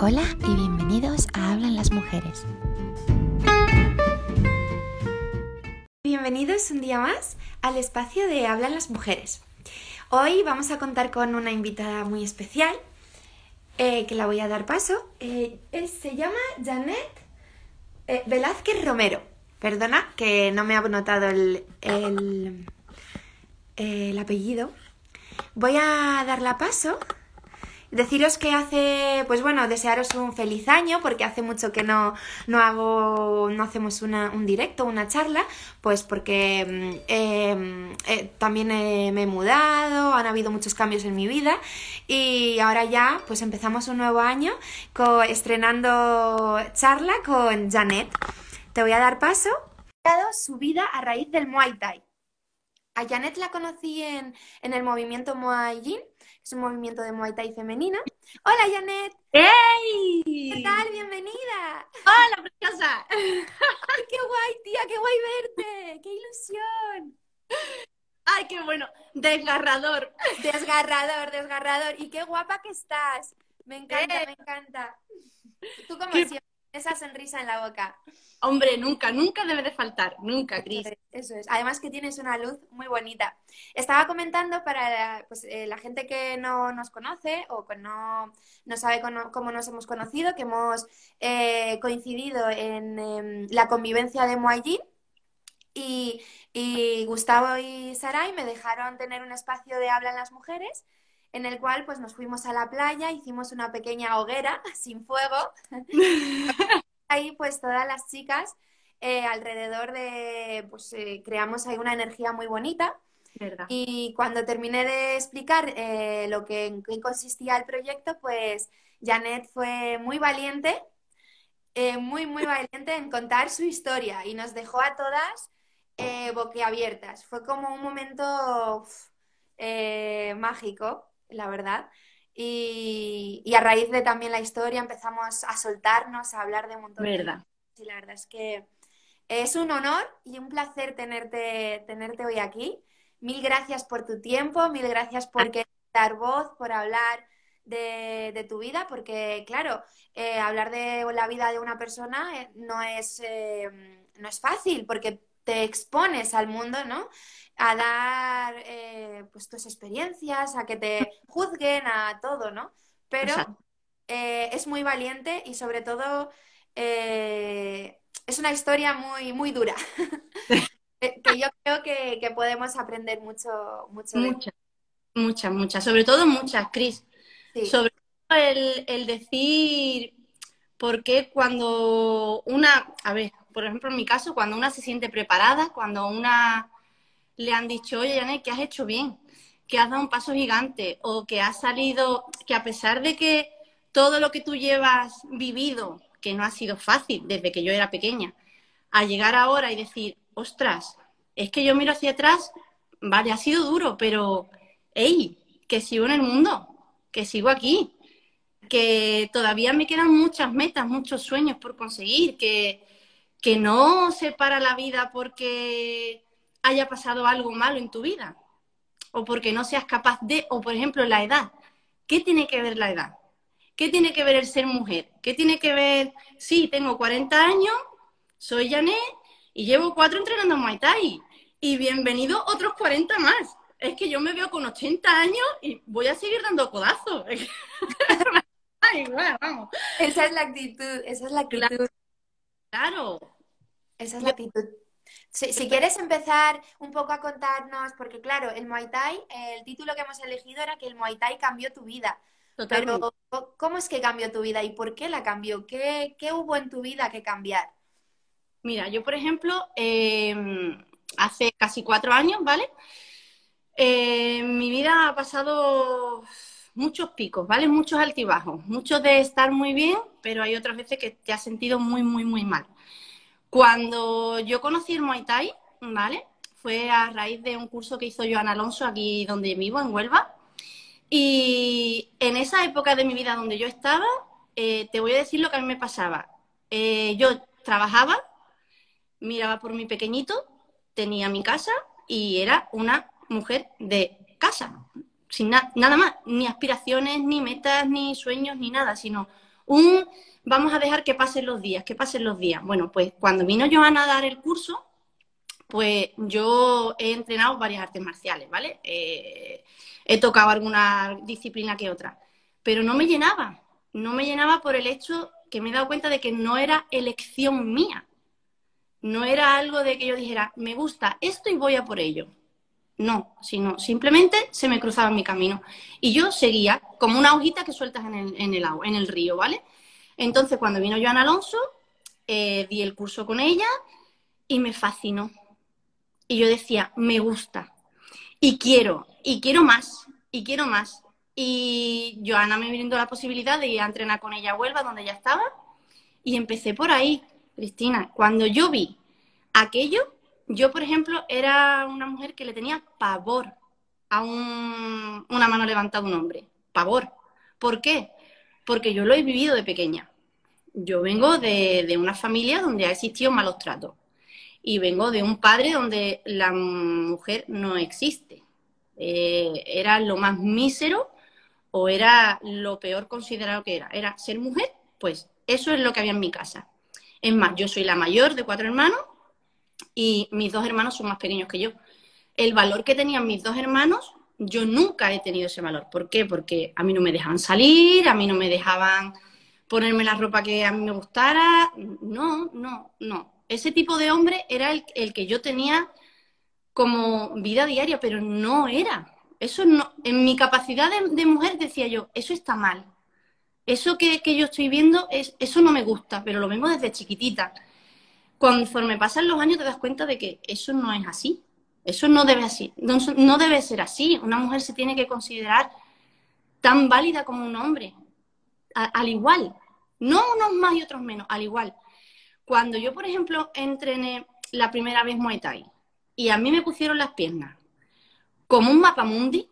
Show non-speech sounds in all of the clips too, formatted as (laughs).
Hola y bienvenidos a Hablan las Mujeres. Bienvenidos un día más al espacio de Hablan las Mujeres. Hoy vamos a contar con una invitada muy especial eh, que la voy a dar paso. Eh, se llama Janet eh, Velázquez Romero. Perdona que no me ha notado el, el, el apellido. Voy a darla paso Deciros que hace, pues bueno, desearos un feliz año, porque hace mucho que no, no hago, no hacemos una, un directo, una charla, pues porque mm, em, eh, también me he mudado, han habido muchos cambios en mi vida y ahora ya, pues empezamos un nuevo año estrenando charla con Janet. Te voy a dar paso. Su vida a raíz del Muay Thai. A Janet la conocí en, en el movimiento Muay Yin es un movimiento de Muay Thai femenina. Hola, Janet. ¡Hey! ¿Qué tal? Bienvenida. Hola, preciosa. ¡Qué guay, tía! ¡Qué guay verte! ¡Qué ilusión! ¡Ay, qué bueno! Desgarrador. Desgarrador, desgarrador. Y qué guapa que estás. Me encanta, eh. me encanta. Tú como siempre, esa sonrisa en la boca. Hombre, nunca, nunca debe de faltar, nunca, Cris. Eso es. Además que tienes una luz muy bonita. Estaba comentando para pues, eh, la gente que no nos conoce o que no, no sabe cómo, nos hemos conocido, que hemos eh, coincidido en em, la convivencia de Muay y, y, Gustavo y Saray me dejaron tener un espacio de habla en las mujeres en el cual pues nos fuimos a la playa, hicimos una pequeña hoguera (laughs) sin fuego (laughs) ahí pues todas las chicas eh, alrededor de, pues eh, creamos ahí una energía muy bonita. Y cuando terminé de explicar eh, lo que en qué consistía el proyecto, pues Janet fue muy valiente, muy, muy valiente en contar su historia y nos dejó a todas boquiabiertas. Fue como un momento mágico, la verdad. Y, a raíz de también la historia empezamos a soltarnos, a hablar de un montón de cosas. Y la verdad es que es un honor y un placer tenerte, tenerte hoy aquí. Mil gracias por tu tiempo, mil gracias por dar voz, por hablar de, tu vida, porque claro, eh, hablar de la vida de una persona eh, no, es, eh, no es fácil, porque te expones al mundo, ¿no? a dar eh, pues tus experiencias, a que te juzguen, a todo, ¿no? Pero eh, es muy valiente y sobre todo eh, es una historia muy, muy dura. (laughs) que yo creo que, podemos aprender mucho, mucho de Muchas, muchas, muchas. Sobre todo muchas, Cris. Sobre todo el, el decir por qué cuando una, a ver, por ejemplo en mi caso, cuando una se siente preparada, cuando una le han dicho, oye, Janet, que has hecho bien, que has dado un paso gigante o que has salido, que a pesar de que todo lo que tú llevas vivido, que no ha sido fácil desde que yo era pequeña, a llegar ahora y decir, ostras, es que yo miro hacia atrás, vale, ha sido duro, pero, hey, que sigo en el mundo, que sigo aquí, que todavía me quedan muchas metas, muchos sueños por conseguir, que, que no se para la vida porque haya pasado algo malo en tu vida o porque no seas capaz de, o por ejemplo la edad. ¿Qué tiene que ver la edad? ¿Qué tiene que ver el ser mujer? ¿Qué tiene que ver, sí, tengo 40 años, soy Janet y llevo cuatro entrenando Muay Thai y bienvenido otros 40 más. Es que yo me veo con 80 años y voy a seguir dando codazos. (laughs) vamos. Esa es la actitud, esa es la actitud. Claro. Esa es la actitud. Si, quieres empezar un poco a contarnos, porque claro, el Muay Thai, el título que hemos elegido era que el Muay Thai cambió tu vida. Pero, ¿cómo es que cambió tu vida y por qué la cambió? ¿Qué, hubo en tu vida que cambiar? Mira, yo, por ejemplo, em, hace casi cuatro años, ¿vale? Eh, mi vida ha pasado muchos picos, ¿vale? Muchos altibajos, muchos de estar muy bien, pero hay otras veces que te has sentido muy, muy, muy mal. Cuando yo conocí el Muay Thai, ¿vale? Fue a raíz de un curso que hizo Joan Alonso aquí donde vivo, en Huelva. Y en esa época de mi vida donde yo estaba, eh, te voy a decir lo que a mí me pasaba. Eh, yo trabajaba, miraba por mi pequeñito, tenía mi casa y era una mujer de casa, sin nada más, ni aspiraciones, ni metas, ni sueños, ni nada, sino un vamos a dejar que pasen los días, que pasen los días. Bueno, pues cuando vino Joana a dar el curso, pues yo he entrenado varias artes marciales, ¿vale? Eh, he tocado alguna disciplina que otra, pero no me llenaba, no me llenaba por el hecho que me he dado cuenta de que no era elección mía, no era algo de que yo dijera, me gusta esto y voy a por ello. No, sino simplemente se me cruzaba en mi camino. Y yo seguía como una hojita que sueltas en el, agua, en el río, ¿vale? Entonces, cuando vino Joan Alonso, eh, di el curso con ella y me fascinó. Y yo decía, me gusta. Y quiero, y quiero más, y quiero más. Y Joana me brindó la posibilidad de ir a entrenar con ella a Huelva, donde ella estaba. Y empecé por ahí, Cristina. Cuando yo vi aquello, yo, por ejemplo, era una mujer que le tenía pavor a una mano levantada de un hombre. Pavor. ¿Por qué? Porque yo lo he vivido de pequeña. Yo vengo de, una familia donde ha existido malos tratos. Y vengo de un padre donde la mujer no existe. Eh, era lo más mísero o era lo peor considerado que era. Era ser mujer, pues eso es lo que había en mi casa. Es más, yo soy la mayor de cuatro hermanos y mis dos hermanos son más pequeños que yo. El valor que tenían mis dos hermanos, yo nunca he tenido ese valor. ¿Por qué? Porque a mí no me dejaban salir, a mí no me dejaban ponerme la ropa que a mí me gustara. No, no, no. Ese tipo de hombre era el, que yo tenía como vida diaria, pero no era. Eso no, en mi capacidad de, mujer decía yo, eso está mal. Eso que, que, yo estoy viendo, es, eso no me gusta, pero lo vengo desde chiquitita conforme pasan los años te das cuenta de que eso no es así. Eso no debe, así, no, debe ser así. Una mujer se tiene que considerar tan válida como un hombre. al igual. No unos más y otros menos, al igual. Cuando yo, por ejemplo, entrené la primera vez Muay Thai y a mí me pusieron las piernas como un mapamundi,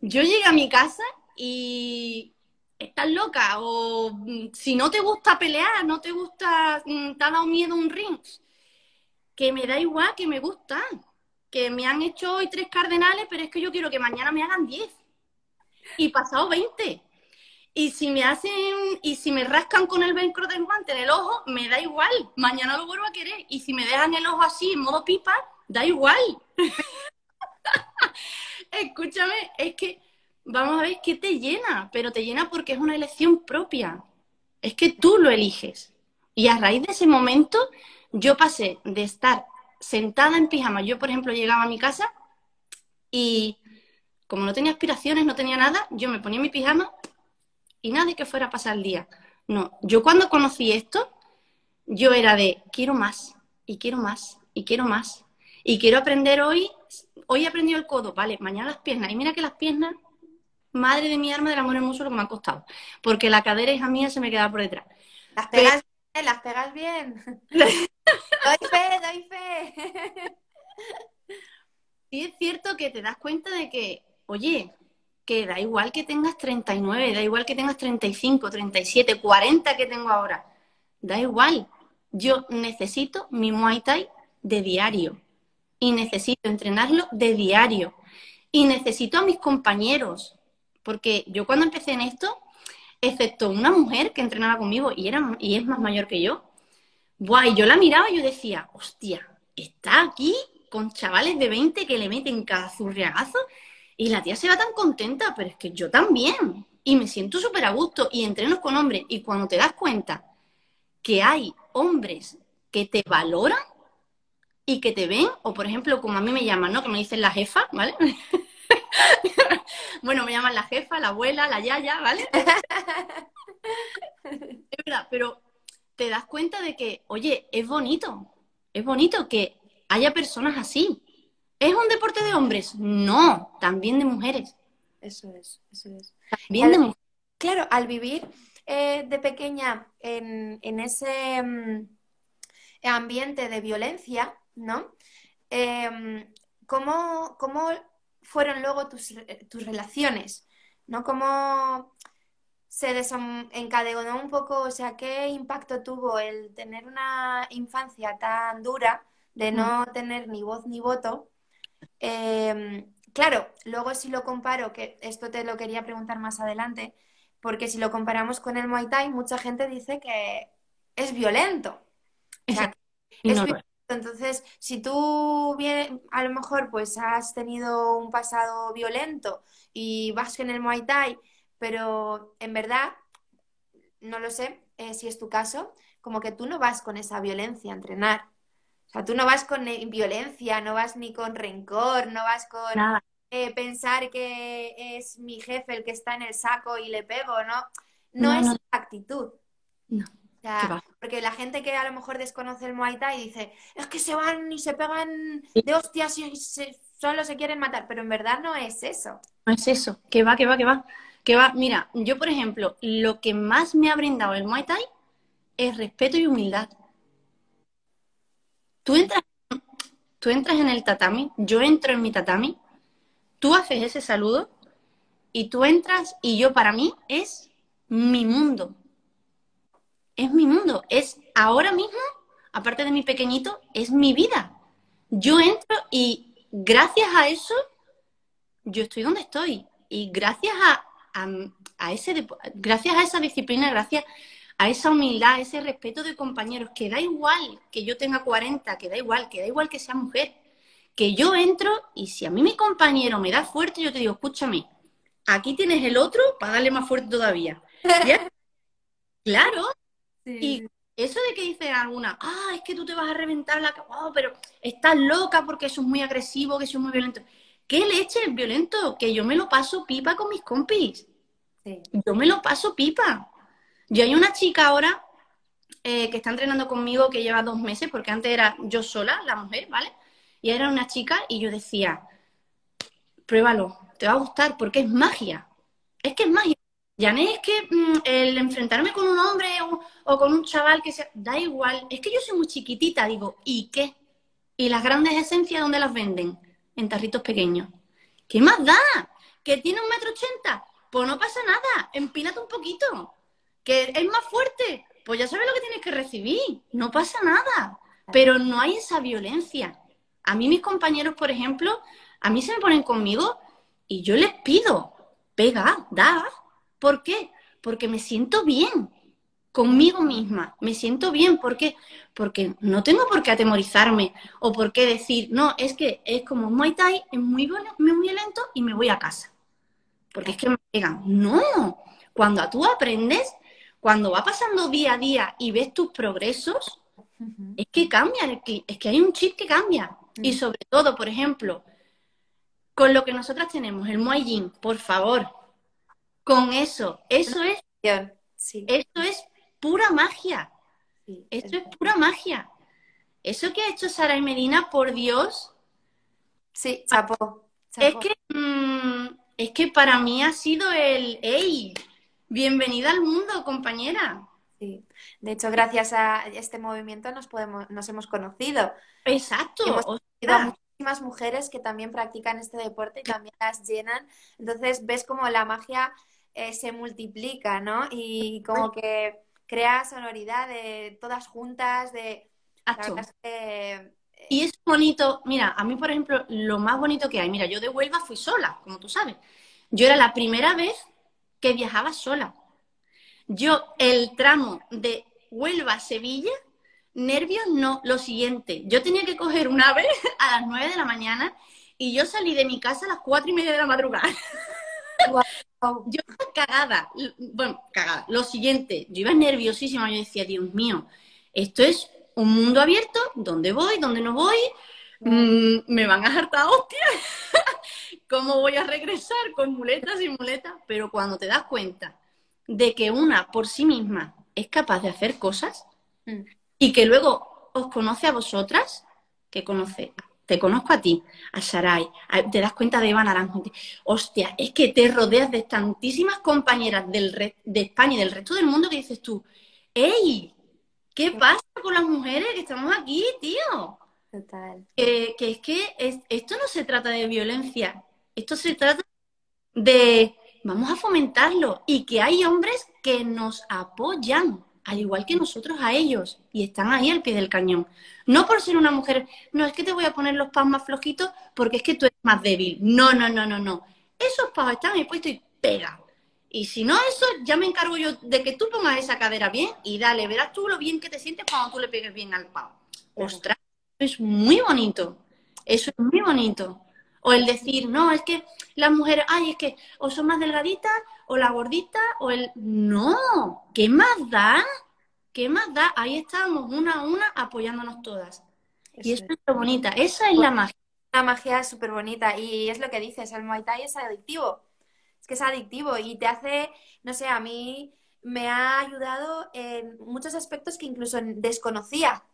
yo llegué a mi casa y estás loca o mm, si no te gusta pelear, no te gusta, mm, te ha dado miedo un ring, que me da igual, que me gusta, que me han hecho hoy tres cardenales, pero es que yo quiero que mañana me hagan diez y pasado veinte. Y si me hacen, y si me rascan con el velcro del guante en el ojo, me da igual, mañana lo vuelvo a querer. Y si me dejan el ojo así, en modo pipa, da igual. (laughs) Escúchame, es que vamos a ver qué te llena, pero te llena porque es una elección propia. Es que tú lo eliges. Y a raíz de ese momento, yo pasé de estar sentada en pijama. Yo, por ejemplo, llegaba a mi casa y como no tenía aspiraciones, no tenía nada, yo me ponía mi pijama y nadie que fuera a pasar el día. No, yo cuando conocí esto, yo era de quiero más y quiero más y quiero más. Y quiero aprender hoy, hoy he aprendido el codo, vale, mañana las piernas. Y mira que las piernas madre de mi arma del amor hermoso lo que me ha costado. Porque la cadera hija mía se me queda por detrás. Las pegas bien, las pegas bien. (laughs) doy fe, doy fe. sí es cierto que te das cuenta de que, oye, que da igual que tengas 39, da igual que tengas 35, 37, 40 que tengo ahora. Da igual. Yo necesito mi Muay Thai de diario. Y necesito entrenarlo de diario. Y necesito a mis compañeros. Porque yo cuando empecé en esto, excepto una mujer que entrenaba conmigo y, era, y es más mayor que yo, guay, yo la miraba y yo decía, hostia, está aquí con chavales de 20 que le meten cada zurriagazo y la tía se va tan contenta, pero es que yo también. Y me siento súper a gusto y entreno con hombres. Y cuando te das cuenta que hay hombres que te valoran y que te ven, o por ejemplo, como a mí me llaman, ¿no? Que me dicen la jefa, ¿vale? (laughs) (laughs) bueno, me llaman la jefa, la abuela, la yaya, ¿vale? (laughs) es verdad, pero te das cuenta de que, oye, es bonito, es bonito que haya personas así. ¿Es un deporte de hombres? No, también de mujeres. Eso es, eso es. También de mujeres. Claro, al vivir eh, de pequeña en, ese mm, ambiente de violencia, ¿no? Em, ¿cómo, ¿Cómo fueron luego tus, tus relaciones, ¿no? ¿Cómo se desencadenó un poco, o sea, qué impacto tuvo el tener una infancia tan dura de no mm. tener ni voz ni voto? Em, claro, luego si lo comparo, que esto te lo quería preguntar más adelante, porque si lo comparamos con el Muay Thai, mucha gente dice que es violento. Entonces, si tú bien, a lo mejor pues has tenido un pasado violento y vas en el Muay Thai, pero en verdad, no lo sé eh, si es tu caso, como que tú no vas con esa violencia a entrenar. O sea, tú no vas con eh, violencia, no vas ni con rencor, no vas con eh, pensar que es mi jefe el que está en el saco y le pego, ¿no? No, es actitud. No. Porque la gente que a lo mejor desconoce el Muay Thai dice, es que se van y se pegan de hostias y solo se quieren matar, pero en verdad no es eso. No es eso, que va, que va, que va. Que va, mira, yo por ejemplo, lo que más me ha brindado el Muay Thai es respeto y humildad. Tú entras, tú entras en el tatami, yo entro en mi tatami, tú haces ese saludo y tú entras y yo para mí es mi mundo. Es mi mundo, es ahora mismo, aparte de mi pequeñito, es mi vida. Yo entro y gracias a eso yo estoy donde estoy. Y gracias a, a, ese, gracias a esa disciplina, gracias a esa humildad, a ese respeto de compañeros, que da igual que yo tenga 40, que da igual, que da igual que sea mujer, que yo entro y si a mí mi compañero me da fuerte, yo te digo, escúchame, aquí tienes el otro para darle más fuerte todavía. (laughs) claro. Y eso de que dicen alguna, ah, es que tú te vas a reventar la oh, pero estás loca porque eso es muy agresivo, que eso es muy violento. ¿Qué leche es violento? Que yo me lo paso pipa con mis compis. Yo me lo paso pipa. Yo hay una chica ahora eh, que está entrenando conmigo que lleva dos meses, porque antes era yo sola, la mujer, ¿vale? Y era una chica y yo decía, pruébalo, te va a gustar, porque es magia. Es que es magia. Ya no es que mm, el enfrentarme con un hombre o, con un chaval que sea, da igual. Es que yo soy muy chiquitita, digo, ¿y qué? ¿Y las grandes esencias dónde las venden? En tarritos pequeños. ¿Qué más da? ¿Que tiene un metro ochenta? Pues no pasa nada, empínate un poquito que es más fuerte, pues ya sabes lo que tienes que recibir, no pasa nada, pero no hay esa violencia. A mí mis compañeros, por ejemplo, a mí se me ponen conmigo y yo les pido, pega, da. ¿Por qué? Porque me siento bien conmigo misma, me siento bien, ¿por qué? Porque no tengo por qué atemorizarme o por qué decir, no, es que es como Muay Thai, es muy, muy violento y me voy a casa. Porque es que me pegan. No, cuando tú aprendes, cuando va pasando día a día y ves tus progresos, es que cambia, es que, hay un chip que cambia. Y sobre todo, por ejemplo, con lo que nosotras tenemos, el Muay por favor, con eso, eso es, eso es pura magia. eso es pura magia. Eso que ha hecho Sara y Medina, por Dios. Sí, chapo. Es que, mm, es que para mí ha sido el, ¡ey! Bienvenida al mundo, compañera. Sí. De hecho, gracias a este movimiento nos podemos, nos hemos conocido. Exacto. hemos conocido a muchísimas mujeres que también practican este deporte y también las llenan. Entonces ves como la magia eh, se multiplica, ¿no? Y como que crea sonoridad de todas juntas, de eh, Y es bonito, mira, a mí, por ejemplo, lo más bonito que hay, mira, yo de Huelva fui sola, como tú sabes. Yo era la primera vez que viajaba sola. Yo, el tramo de Huelva a Sevilla, nervios no, lo siguiente, yo tenía que coger un ave (laughs) a las 9 de la mañana y yo salí de mi casa a las cuatro y media de la madrugada. (laughs) Yo cagada, bueno, cagada. Lo siguiente, yo iba nerviosísima, yo decía, Dios mío, esto es un mundo abierto, ¿dónde voy? ¿Dónde no voy? Mm, me van a hartar hostia. (laughs) ¿Cómo voy a regresar con muletas y muletas? Pero cuando te das cuenta de que una por sí misma es capaz de hacer cosas mm. y que luego os conoce a vosotras, que conoce, te conozco a ti, a Sarai, te das cuenta de Eva Naranjo. Hostia, es que te rodeas de tantísimas compañeras del de España y del resto del mundo que dices tú, ¡Ey! ¿Qué pasa con las mujeres que estamos aquí, tío? Total. que es que esto no se trata de violencia, esto se trata de vamos a fomentarlo y que hay hombres que nos apoyan, al igual que nosotros a ellos, y están ahí al pie del cañón. No por ser una mujer, no es que te voy a poner los pavos más flojitos porque es que tú eres más débil. No, no, no, no, no. Esos pavos están ahí puestos y pega. Y si no eso, ya me encargo yo de que tú pongas esa cadera bien y dale, verás tú lo bien que te sientes cuando tú le pegues bien al pavo. Ostras, es muy bonito. Eso es muy bonito. O el decir, no, es que las mujeres, ay, es que o son más delgaditas, o la gordita, o el... No, ¿qué más da? ¿Qué más da? Ahí estamos, una a una, apoyándonos todas. y eso es lo bonita, esa es la magia. La magia es súper bonita y es lo que dices, el Muay Thai es adictivo. Es que es adictivo y te hace, no sé, a mí me ha ayudado en muchos aspectos que incluso desconocía.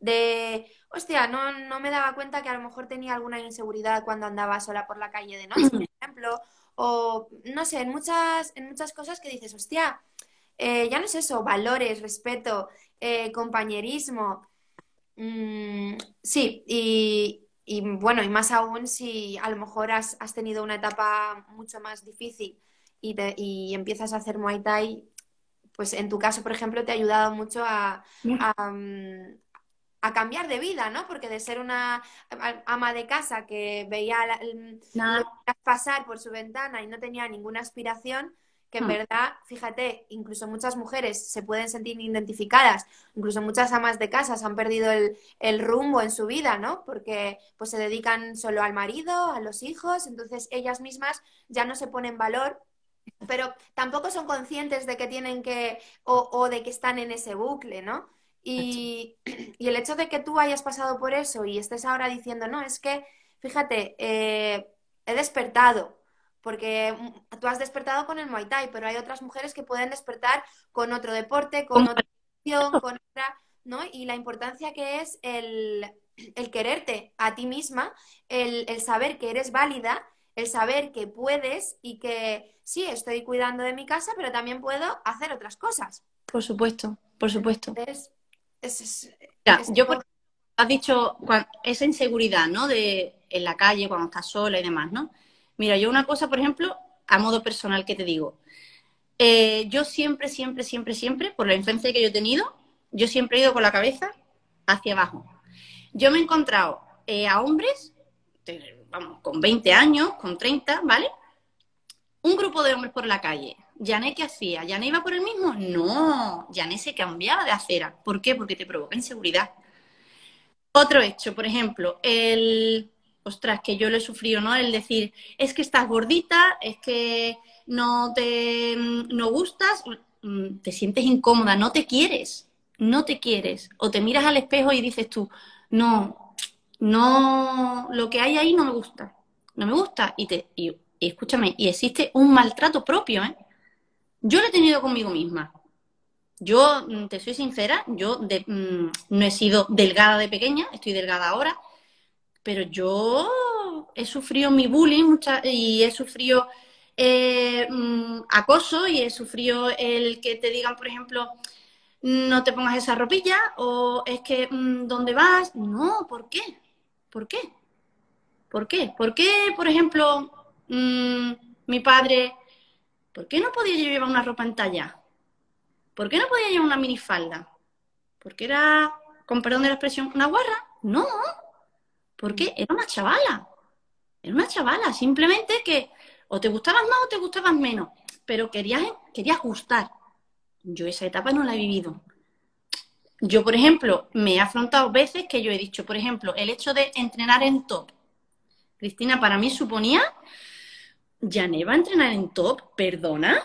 De, hostia, no, no me daba cuenta que a lo mejor tenía alguna inseguridad cuando andaba sola por la calle de noche, por (clears throat) ejemplo. O, no sé, en muchas, en muchas cosas que dices, hostia, eh, ya no es eso, valores, respeto, eh, compañerismo. Mm, sí, y, bueno, y más aún si a lo mejor has, tenido una etapa mucho más difícil y, y, empiezas a hacer Muay Thai, pues en tu caso, por ejemplo, te ha ayudado mucho a, mm, a, cambiar de vida, ¿no? Porque de ser una ama de casa que veía pasar por su ventana y no tenía ninguna aspiración, que en hmm. verdad, fíjate, incluso muchas mujeres se pueden sentir identificadas, incluso muchas amas de casas han perdido el, rumbo en su vida, ¿no? Porque pues se dedican solo al marido, a los hijos, entonces ellas mismas ya no se ponen valor, pero tampoco son conscientes de que tienen que, o, de que están en ese bucle, ¿no? Y, (clears throat) y, el hecho de que tú hayas pasado por eso y estés ahora diciendo, no, es que, fíjate, eh, he despertado, porque mm, tú has despertado con el Muay Thai, pero hay otras mujeres que pueden despertar con otro deporte, con otra acción, (laughs) con otra, ¿no? Y la importancia que es el, quererte a ti misma, el, saber que eres válida, el saber que puedes y que sí, estoy cuidando de mi casa, pero también puedo hacer otras cosas. Por supuesto, por supuesto. Yo has dicho esa inseguridad, ¿no? De en la calle, cuando estás sola y demás, ¿no? Mira, yo una cosa, por ejemplo, a modo personal que te digo. Eh, yo siempre, siempre, siempre, siempre, por la influencia que yo he tenido, yo siempre he ido con la cabeza hacia abajo. Yo me he encontrado eh, a hombres, vamos, con 20 años, con 30, ¿vale? Un grupo de hombres por la calle. ¿Yané qué hacía? ¿Yané iba por el mismo? No, Yané se cambiaba de acera. ¿Por qué? Porque te provoca inseguridad. Otro hecho, por ejemplo, el, ostras, que yo lo he sufrido, ¿no? El decir, es que estás gordita, es que no te no gustas, mm, te sientes incómoda, no te quieres, no te quieres. O te miras al espejo y dices tú, no, no, lo que hay ahí no me gusta, no me gusta. Y, te, y, escúchame, y existe un maltrato propio, ¿eh? Yo lo he tenido conmigo misma. Yo, mm, te soy sincera, yo mm, no he sido delgada de pequeña, estoy delgada ahora, pero yo he sufrido mi bullying y he sufrido eh, mm, acoso y he sufrido el que te digan, por ejemplo, no te pongas esa ropilla o es que ¿dónde vas? No, ¿por qué? ¿Por qué? ¿Por qué? ¿Por qué, por ejemplo, mi padre, ¿por qué no podía llevar una ropa en talla? ¿Por qué no podía llevar una minifalda? ¿Porque era, con perdón de la expresión, una guarra? No, porque era una chavala. Era una chavala, simplemente que o te gustabas más o te gustabas menos, pero querías, querías gustar. Yo esa etapa no la he vivido. Yo, por ejemplo, me he afrontado veces que yo he dicho, por ejemplo, el hecho de entrenar en top. Cristina, para mí suponía, ya no va a entrenar en top, perdona,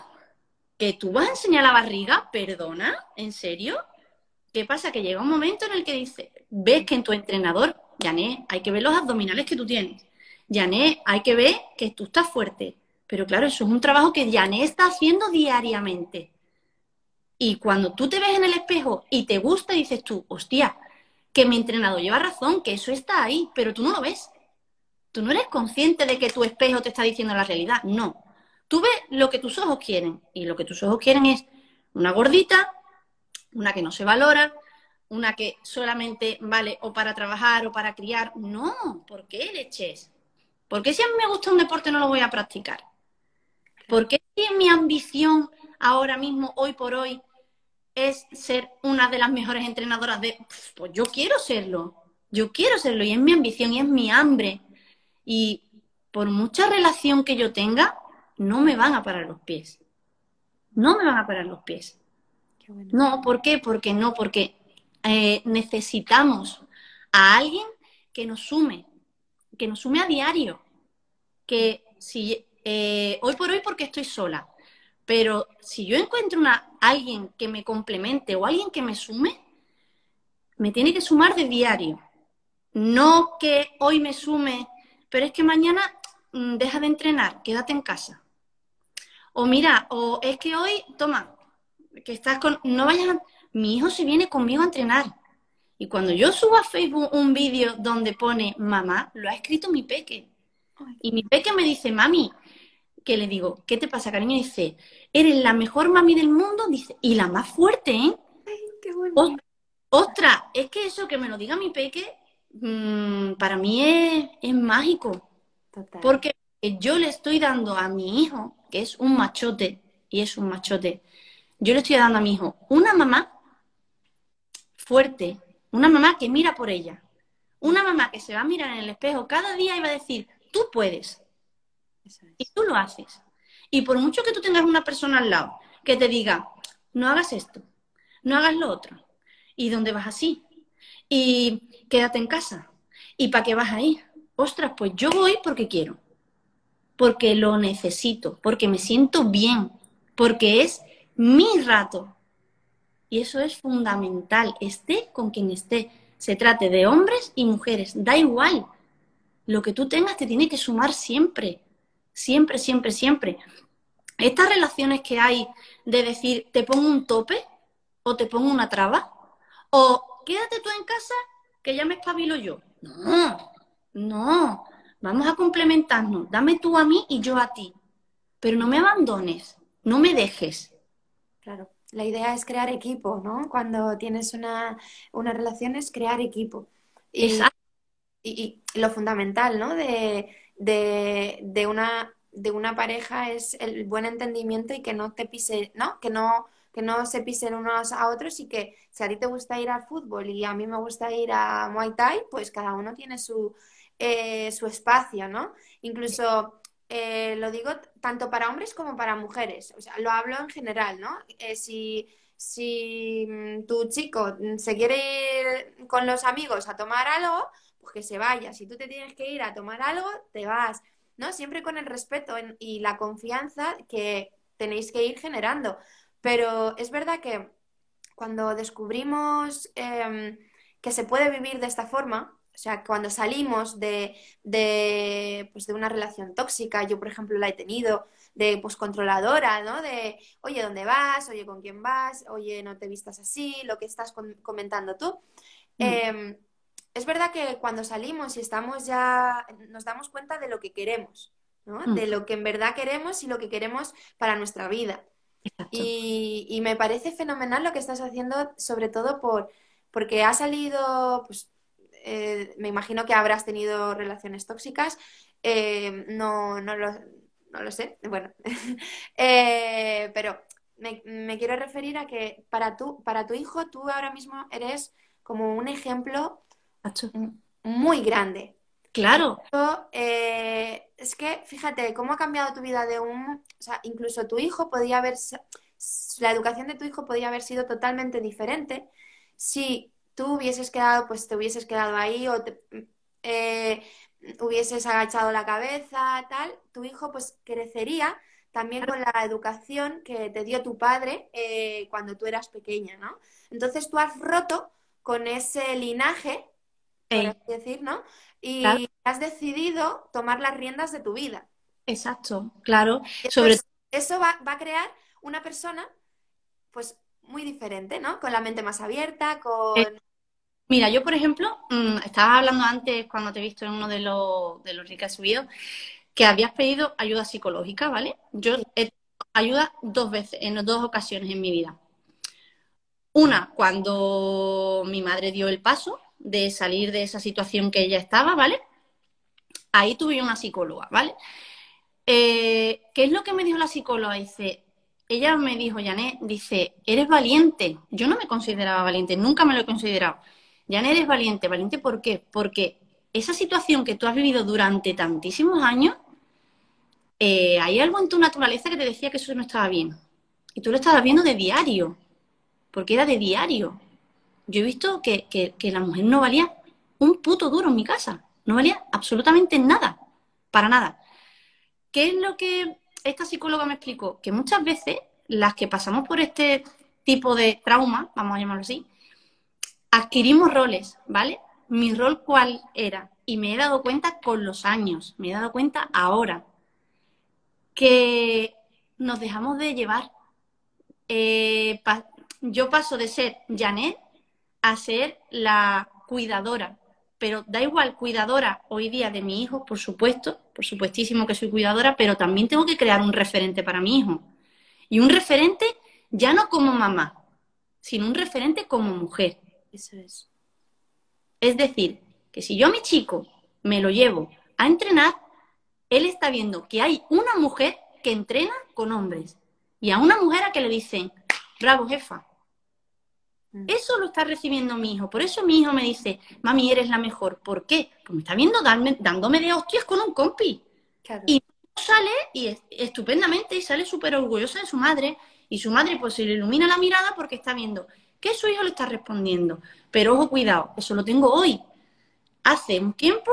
que tú vas a enseñar la barriga, perdona, ¿en serio? ¿Qué pasa? Que llega un momento en el que dice, ves que en tu entrenador Yané, hay que ver los abdominales que tú tienes. Yané, hay que ver que tú estás fuerte. Pero claro, eso es un trabajo que Yané está haciendo diariamente. Y cuando tú te ves en el espejo y te gusta, dices tú, hostia, que mi entrenador lleva razón, que eso está ahí, pero tú no lo ves. Tú no eres consciente de que tu espejo te está diciendo la realidad. No. Tú ves lo que tus ojos quieren. Y lo que tus ojos quieren es una gordita, una que no se valora, una que solamente vale o para trabajar o para criar. No, ¿por qué leches? ¿Por qué si a mí me gusta un deporte no lo voy a practicar? ¿Por qué si mi ambición ahora mismo, hoy por hoy, es ser una de las mejores entrenadoras de... Pues yo quiero serlo, yo quiero serlo y es mi ambición y es mi hambre. Y por mucha relación que yo tenga, no me van a parar los pies. no me van a parar los pies. No, ¿por qué? Porque no, porque eh, necesitamos a alguien que nos sume, que nos sume a diario. Que si eh, hoy por hoy porque estoy sola, pero si yo encuentro una, alguien que me complemente o alguien que me sume, me tiene que sumar de diario. No que hoy me sume, pero es que mañana mm, deja de entrenar, quédate en casa. O mira, o es que hoy, toma, que estás con, no vayas a, mi hijo se viene conmigo a entrenar. Y cuando yo subo a Facebook un vídeo donde pone mamá, lo ha escrito mi peque. Y mi peque me dice, mami, que le digo, ¿qué te pasa, cariño? dice, eres la mejor mami del mundo, dice, y la más fuerte, ¿eh? Ay, qué bueno. Ostras, es que eso que me lo diga mi peque, mm, para mí es, mágico. Porque yo le estoy dando a mi hijo, que es un machote, y es un machote, yo le estoy dando a mi hijo una mamá fuerte, una mamá que mira por ella, una mamá que se va a mirar en el espejo cada día y va a decir, tú puedes, y tú lo haces. Y por mucho que tú tengas una persona al lado que te diga, no hagas esto, no hagas lo otro, ¿y dónde vas así? Y quédate en casa. ¿Y para qué vas a ir? Ostras, pues yo voy porque quiero, porque lo necesito, porque me siento bien, porque es mi rato. Y eso es fundamental, esté con quien esté. Se trate de hombres y mujeres, da igual. Lo que tú tengas te tiene que sumar siempre. Siempre, siempre, siempre. Estas relaciones que hay de decir, te pongo un tope o te pongo una traba, o quédate tú en casa que ya me espabilo yo. No, no, vamos a complementarnos. Dame tú a mí y yo a ti. Pero no me abandones, no me dejes. Claro, la idea es crear equipo, ¿no? Cuando tienes una, relación es crear equipo. Exacto. Y, lo fundamental, ¿no? De, de, una, de una pareja es el buen entendimiento y que no te pise, ¿no? Que no, que no se pisen unos a otros y que si a ti te gusta ir al fútbol y a mí me gusta ir a Muay Thai, pues cada uno tiene su, eh, su espacio, ¿no? Incluso eh, lo digo tanto para hombres como para mujeres, o sea, lo hablo en general, ¿no? Eh, si, si mm, tu chico se quiere ir con los amigos a tomar algo, pues que se vaya. Si tú te tienes que ir a tomar algo, te vas, ¿no? Siempre con el respeto y la confianza que tenéis que ir generando. Pero es verdad que cuando descubrimos em, que se puede vivir de esta forma, o sea, cuando salimos de, de, pues de una relación tóxica, yo por ejemplo la he tenido, de pues controladora, ¿no? De, oye, ¿dónde vas? Oye, ¿con quién vas? Oye, no te vistas así, lo que estás comentando tú. Mm. Em, es verdad que cuando salimos y estamos ya, nos damos cuenta de lo que queremos, ¿no? Mm. De lo que en verdad queremos y lo que queremos para nuestra vida. Y, y, me parece fenomenal lo que estás haciendo, sobre todo por, porque ha salido, pues, eh, me imagino que habrás tenido relaciones tóxicas, eh, no, no, lo, no, lo, sé, bueno, (laughs) eh, pero me, me, quiero referir a que para tu, para tu hijo tú ahora mismo eres como un ejemplo muy grande. Claro. Es que fíjate cómo ha cambiado tu vida de un, o sea, incluso tu hijo podía haber, la educación de tu hijo podía haber sido totalmente diferente si tú hubieses quedado, pues te hubieses quedado ahí o te, eh, hubieses agachado la cabeza, tal, tu hijo pues crecería también con la educación que te dio tu padre eh, cuando tú eras pequeña, ¿no? Entonces tú has roto con ese linaje, por así decir, ¿no? Y has decidido tomar las riendas de tu vida. Exacto, claro. Sobre... Eso va, va a crear una persona, pues muy diferente, ¿no? Con la mente más abierta, con... Eh, mira, yo por ejemplo, mm, estabas hablando antes cuando te he visto en uno de los, de los que has subido, que habías pedido ayuda psicológica, ¿vale? Yo he ayuda dos veces, en dos ocasiones en mi vida. Una, cuando mi madre dio el paso de salir de esa situación que ella estaba, ¿vale? Ahí tuve una psicóloga, ¿vale? Eh, ¿Qué es lo que me dijo la psicóloga? Dice, ella me dijo, Janet, dice, eres valiente. Yo no me consideraba valiente, nunca me lo he considerado. Janet, eres valiente. ¿Valiente por qué? Porque esa situación que tú has vivido durante tantísimos años, eh, hay algo en tu naturaleza que te decía que eso no estaba bien. y tú lo estabas viendo de diario, porque era de diario. Yo he visto que, que la mujer no valía un puto duro en mi casa, no valía absolutamente nada, para nada. ¿Qué es lo que esta psicóloga me explicó? Que muchas veces las que pasamos por este tipo de trauma, vamos a llamarlo así, adquirimos roles, ¿vale? Mi rol cuál era. Y me he dado cuenta con los años, me he dado cuenta ahora, que nos dejamos de llevar. Eh, yo paso de ser Janet a ser la cuidadora, pero da igual, cuidadora hoy día de mi hijo, por supuesto, por supuestísimo que soy cuidadora, pero también tengo que crear un referente para mi hijo. Y un referente ya no como mamá, sino un referente como mujer. Eso es. Es decir, que si yo a mi chico me lo llevo a entrenar, él está viendo que hay una mujer que entrena con hombres y a una mujer a que le dicen, bravo jefa. Mm. Eso lo está recibiendo mi hijo. Por eso mi hijo me dice, mami, eres la mejor. ¿Por qué? Porque me está viendo dándome de hostias con un compi. Y sale y estupendamente y sale súper orgullosa de su madre y su madre pues se le ilumina la mirada porque está viendo que su hijo le está respondiendo. Pero ojo, cuidado, eso lo tengo hoy. Hace un tiempo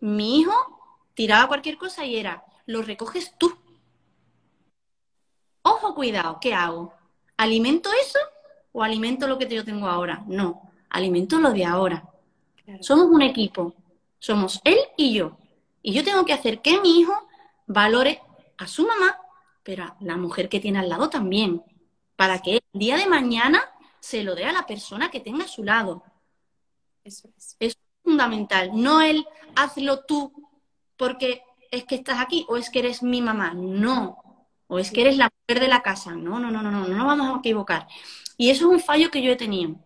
mi hijo tiraba cualquier cosa y era, lo recoges tú. Ojo, cuidado, ¿qué hago? ¿Alimento eso o alimento lo que yo tengo ahora? No, alimento lo de ahora. Somos un equipo, somos él y yo. Y yo tengo que hacer que mi hijo valore a su mamá, pero a la mujer que tiene al lado también, para que el día de mañana se lo dé a la persona que tenga a su lado. Eso es. es fundamental. No el hazlo tú porque es que estás aquí o es que eres mi mamá. No. O es que eres la mujer de la casa. No, no, no, no, no, no nos vamos a equivocar. Y eso es un fallo que yo he tenido.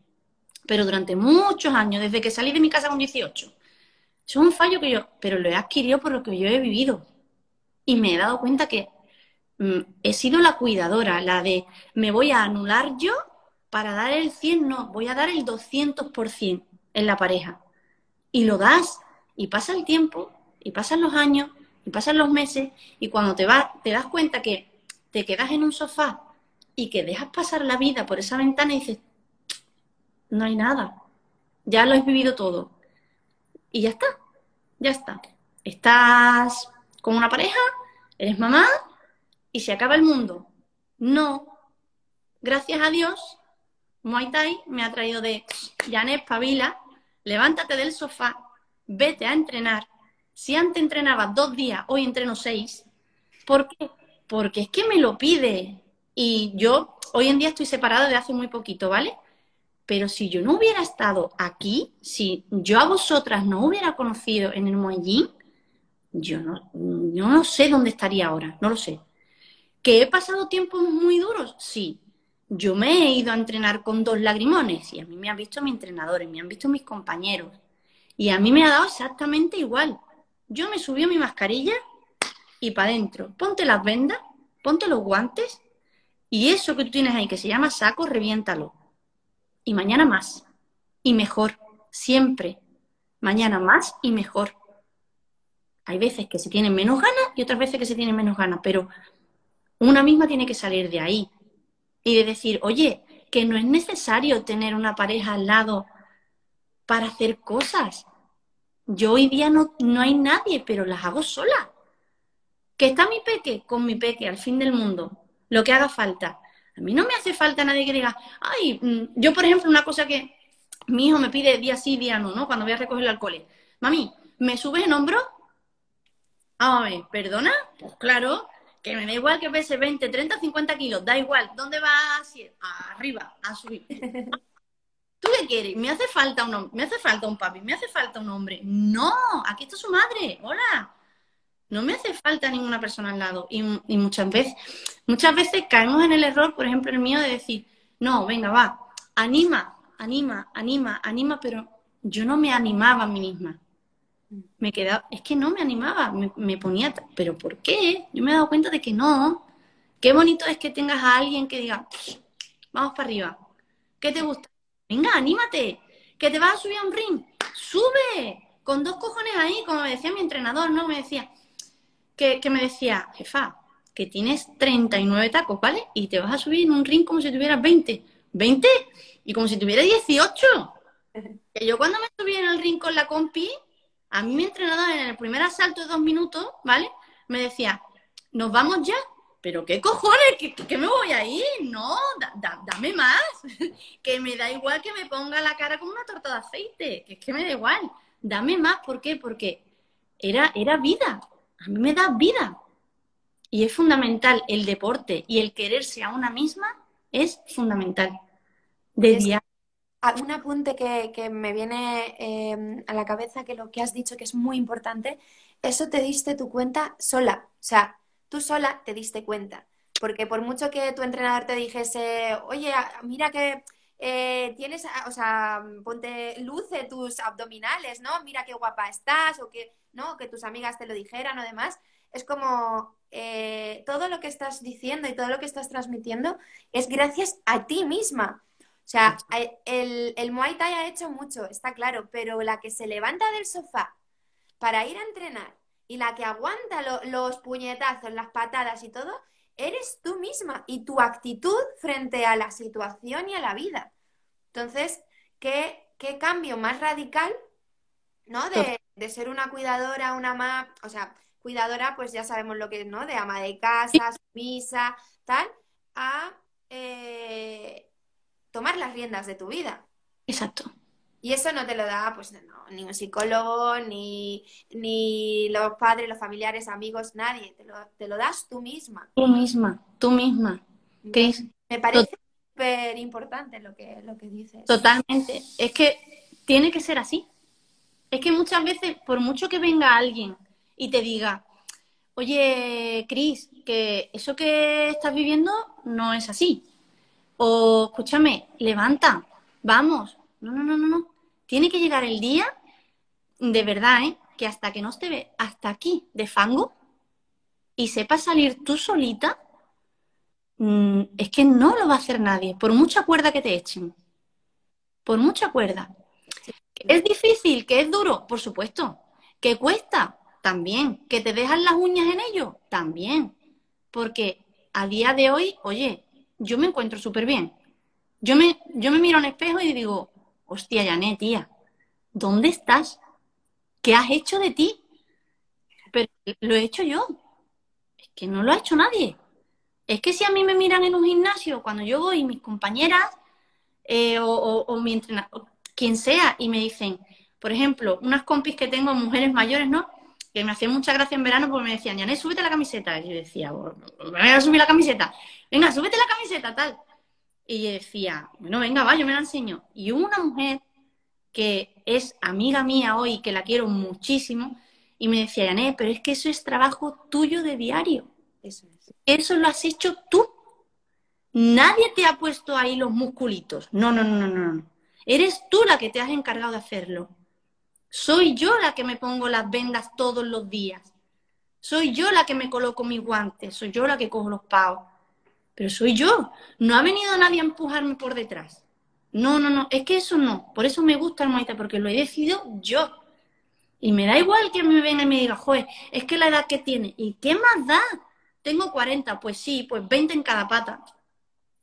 Pero durante muchos años, desde que salí de mi casa con 18. Eso es un fallo que yo, pero lo he adquirido por lo que yo he vivido y me he dado cuenta que mm, he sido la cuidadora, la de me voy a anular yo para dar el 100, no, voy a dar el 200% en la pareja. Y lo das, y pasa el tiempo, y pasan los años, y pasan los meses, y cuando te, vas, te das cuenta que te quedas en un sofá y que dejas pasar la vida por esa ventana y dices, no hay nada, ya lo has vivido todo. Y ya está, ya está. Estás con una pareja, eres mamá y se acaba el mundo. No. Gracias a Dios, Muay Thai me ha traído de Janet Pavila, levántate del sofá, vete a entrenar. Si antes entrenaba dos días, hoy entreno seis. ¿Por qué? Porque es que me lo pide. Y yo hoy en día estoy separada de hace muy poquito, ¿vale? Pero si yo no hubiera estado aquí, si yo a vosotras no hubiera conocido en el Muay yo no, no sé dónde estaría ahora, no lo sé. ¿Que he pasado tiempos muy duros? Sí. Yo me he ido a entrenar con dos lagrimones y a mí me han visto mis entrenadores, me han visto mis compañeros. Y a mí me ha dado exactamente igual. Yo me subí a mi mascarilla y para adentro. Ponte las vendas, ponte los guantes y eso que tú tienes ahí que se llama saco, reviéntalo. Y mañana más. Y mejor. Siempre. Mañana más y mejor. Hay veces que se tienen menos ganas y otras veces que se tienen menos ganas, pero una misma tiene que salir de ahí y de decir, oye, que no es necesario tener una pareja al lado para hacer cosas. Yo hoy día no, no hay nadie, pero las hago sola. Que está mi peque, con mi peque, al fin del mundo, lo que haga falta. A mí no me hace falta nadie que diga, ay, mm, yo por ejemplo, una cosa que mi hijo me pide día sí, día no, ¿no? Cuando voy a recoger el alcohol. Mami, ¿me subes en hombro? a ver, ¿perdona? Pues claro, que me da igual que pese 20, 30, 50 kilos, da igual. ¿Dónde vas? Arriba, a subir. (laughs) ¿Tú qué quieres? ¿Me hace falta un ¿Me hace falta un papi? ¿Me hace falta un hombre? No, aquí está su madre. Hola. No me hace falta ninguna persona al lado. Y, muchas veces, muchas veces caemos en el error, por ejemplo, el mío, de decir, no, venga, va, anima, anima, anima, anima, pero yo no me animaba a mí misma me quedaba, es que no me animaba, me, ponía, pero ¿por qué? Yo me he dado cuenta de que no. Qué bonito es que tengas a alguien que diga, vamos para arriba, ¿qué te gusta? Venga, anímate, que te vas a subir a un ring, sube, con dos cojones ahí, como me decía mi entrenador, ¿no? Me decía, que, que me decía, jefa, que tienes 39 tacos, ¿vale? Y te vas a subir en un ring como si tuvieras 20. ¿20? Y como si tuviera 18. (laughs) Que yo cuando me subí en el ring con la compi, a mí mi entrenador en el primer asalto de dos minutos, ¿vale? Me decía, ¿nos vamos ya? ¿Pero qué cojones? ¿Qué, me voy a ir? No, dame más. (laughs) que me da igual que me ponga la cara como una torta de aceite. Que es que me da igual. Dame más. ¿Por qué? Porque era, era vida. A mí me da vida. Y es fundamental el deporte y el quererse a una misma es fundamental. De día. Un apunte que, me viene em, a la cabeza, que lo que has dicho que es muy importante, eso te diste tu cuenta sola. O sea, tú sola te diste cuenta. Porque por mucho que tu entrenador te dijese, oye, mira que eh, tienes, o sea, ponte, luce tus abdominales, ¿no? Mira qué guapa estás, o que, ¿no? Que tus amigas te lo dijeran o demás. Es como eh, todo lo que estás diciendo y todo lo que estás transmitiendo es gracias a ti misma. O sea, el, el Muay Thai ha hecho mucho, está claro, pero la que se levanta del sofá para ir a entrenar y la que aguanta los puñetazos, las patadas y todo, eres tú misma y tu actitud frente a la situación y a la vida. Entonces, ¿qué, cambio más radical, ¿no? De, ser una cuidadora, una más, o sea, cuidadora, pues ya sabemos lo que es, ¿no? De ama de casa, sumisa, tal, a eh, tomar las riendas de tu vida. Exacto. Y eso no te lo da, pues, ni un psicólogo, ni, ni los padres, los familiares, amigos, nadie. Te lo, te lo das tú misma. Tú misma, tú misma. Me parece súper importante lo que, lo que dices. Totalmente. Es que tiene que ser así. Es que muchas veces, por mucho que venga alguien y te diga, oye, Cris, que eso que estás viviendo no es así. O escúchame, levanta, vamos, no, no, no, no, no. Tiene que llegar el día, de verdad, ¿eh? Que hasta que no esté hasta aquí de fango y sepas salir tú solita, mm, es que no lo va a hacer nadie, por mucha cuerda que te echen. Por mucha cuerda. ¿Es difícil? ¿Que es duro? Por supuesto. ¿Que cuesta? También. ¿Que te dejan las uñas en ello? También. Porque a día de hoy, oye, yo me encuentro súper bien. Yo me, yo me miro al espejo y digo, hostia, Janet, tía, ¿dónde estás? ¿Qué has hecho de ti? Pero lo he hecho yo. Es que no lo ha hecho nadie. Es que si a mí me miran en un gimnasio, cuando yo voy, mis compañeras eh, o, mi entrenador, quien sea, y me dicen, por ejemplo, unas compis que tengo, mujeres mayores, ¿no? Que me hacían mucha gracia en verano porque me decían, Janet, súbete la camiseta. Y yo decía, voy a subir la camiseta. Venga, súbete la camiseta, tal. Y decía, bueno, venga, va, yo me la enseño. Y una mujer que es amiga mía hoy, que la quiero muchísimo, y me decía, Yané, pero es que eso es trabajo tuyo de diario. Eso, eso lo has hecho tú. Nadie te ha puesto ahí los musculitos. No, no, no, no, no. Eres tú la que te has encargado de hacerlo. Soy yo la que me pongo las vendas todos los días. Soy yo la que me coloco mis guantes. Soy yo la que cojo los pavos pero soy yo. No ha venido nadie a empujarme por detrás. No, no, no, es que eso no. Por eso me gusta el Muay porque lo he decidido yo. Y me da igual que me venga y me diga, joder, es que la edad que tiene. ¿Y qué más da? Tengo 40, pues sí, pues 20 en cada pata.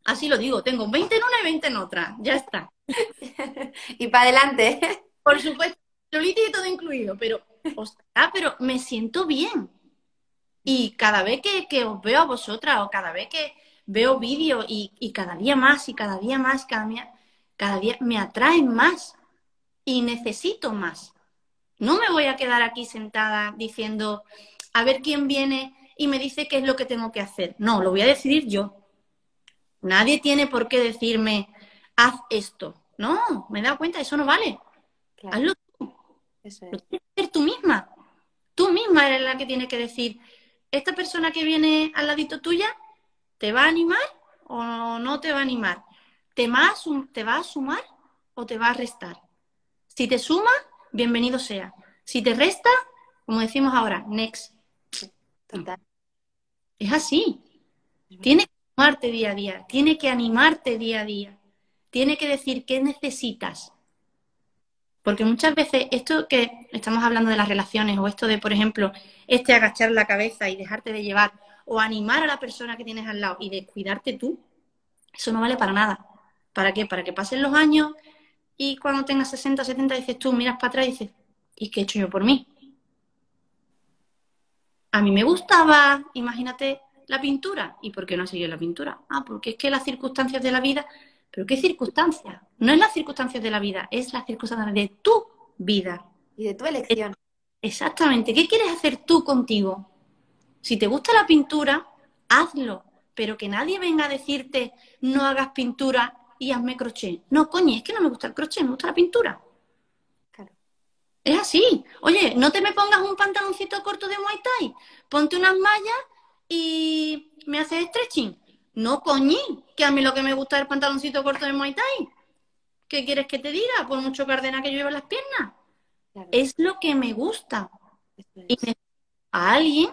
Así lo digo, tengo 20 en una y 20 en otra. Ya está. (laughs) y para adelante. Por supuesto, solito y todo incluido, pero, ostras, pero me siento bien. Y cada vez que, que os veo a vosotras o cada vez que, veo vídeos y, cada día más y cada día más, cada día, cada día me atraen más y necesito más. No me voy a quedar aquí sentada diciendo, a ver quién viene y me dice qué es lo que tengo que hacer. No, lo voy a decidir yo. Nadie tiene por qué decirme, haz esto. No, me he dado cuenta, eso no vale. Hazlo tú. Eso Lo tienes que hacer tú misma. Tú misma eres la que tiene que decir, esta persona que viene al ladito tuya, ¿Te va a animar o no te va a animar? ¿Te va a, te va a sumar o te va a restar? Si te suma, bienvenido sea. Si te resta, como decimos ahora, next. Es así. Tiene que sumarte día a día, tiene que animarte día a día, tiene que decir qué necesitas. Porque muchas veces esto que estamos hablando de las relaciones o esto de, por ejemplo, este agachar la cabeza y dejarte de llevar o animar a la persona que tienes al lado y descuidarte tú, eso no vale para nada. ¿Para qué? Para que pasen los años y cuando tengas 60, 70 dices tú, miras para atrás y dices, ¿y qué he hecho yo por mí? A mí me gustaba, imagínate, la pintura. ¿Y por qué no seguido la pintura? Ah, porque es que las circunstancias de la vida. ¿Pero qué circunstancias? No es las circunstancias de la vida, es las circunstancias de tu vida. Y de tu elección. Exactamente. ¿Qué quieres hacer tú contigo? Si te gusta la pintura, hazlo. Pero que nadie venga a decirte no hagas pintura y hazme crochet. No, coño, es que no me gusta el crochet, me gusta la pintura. Claro. Es así. Oye, no te me pongas un pantaloncito corto de Muay Thai. Ponte unas mallas y me haces stretching. No, coñi, que a mí lo que me gusta es el pantaloncito corto de Muay Thai. ¿Qué quieres que te diga? Por mucho cardena que yo llevo en las piernas. Es lo que me gusta. Y a alguien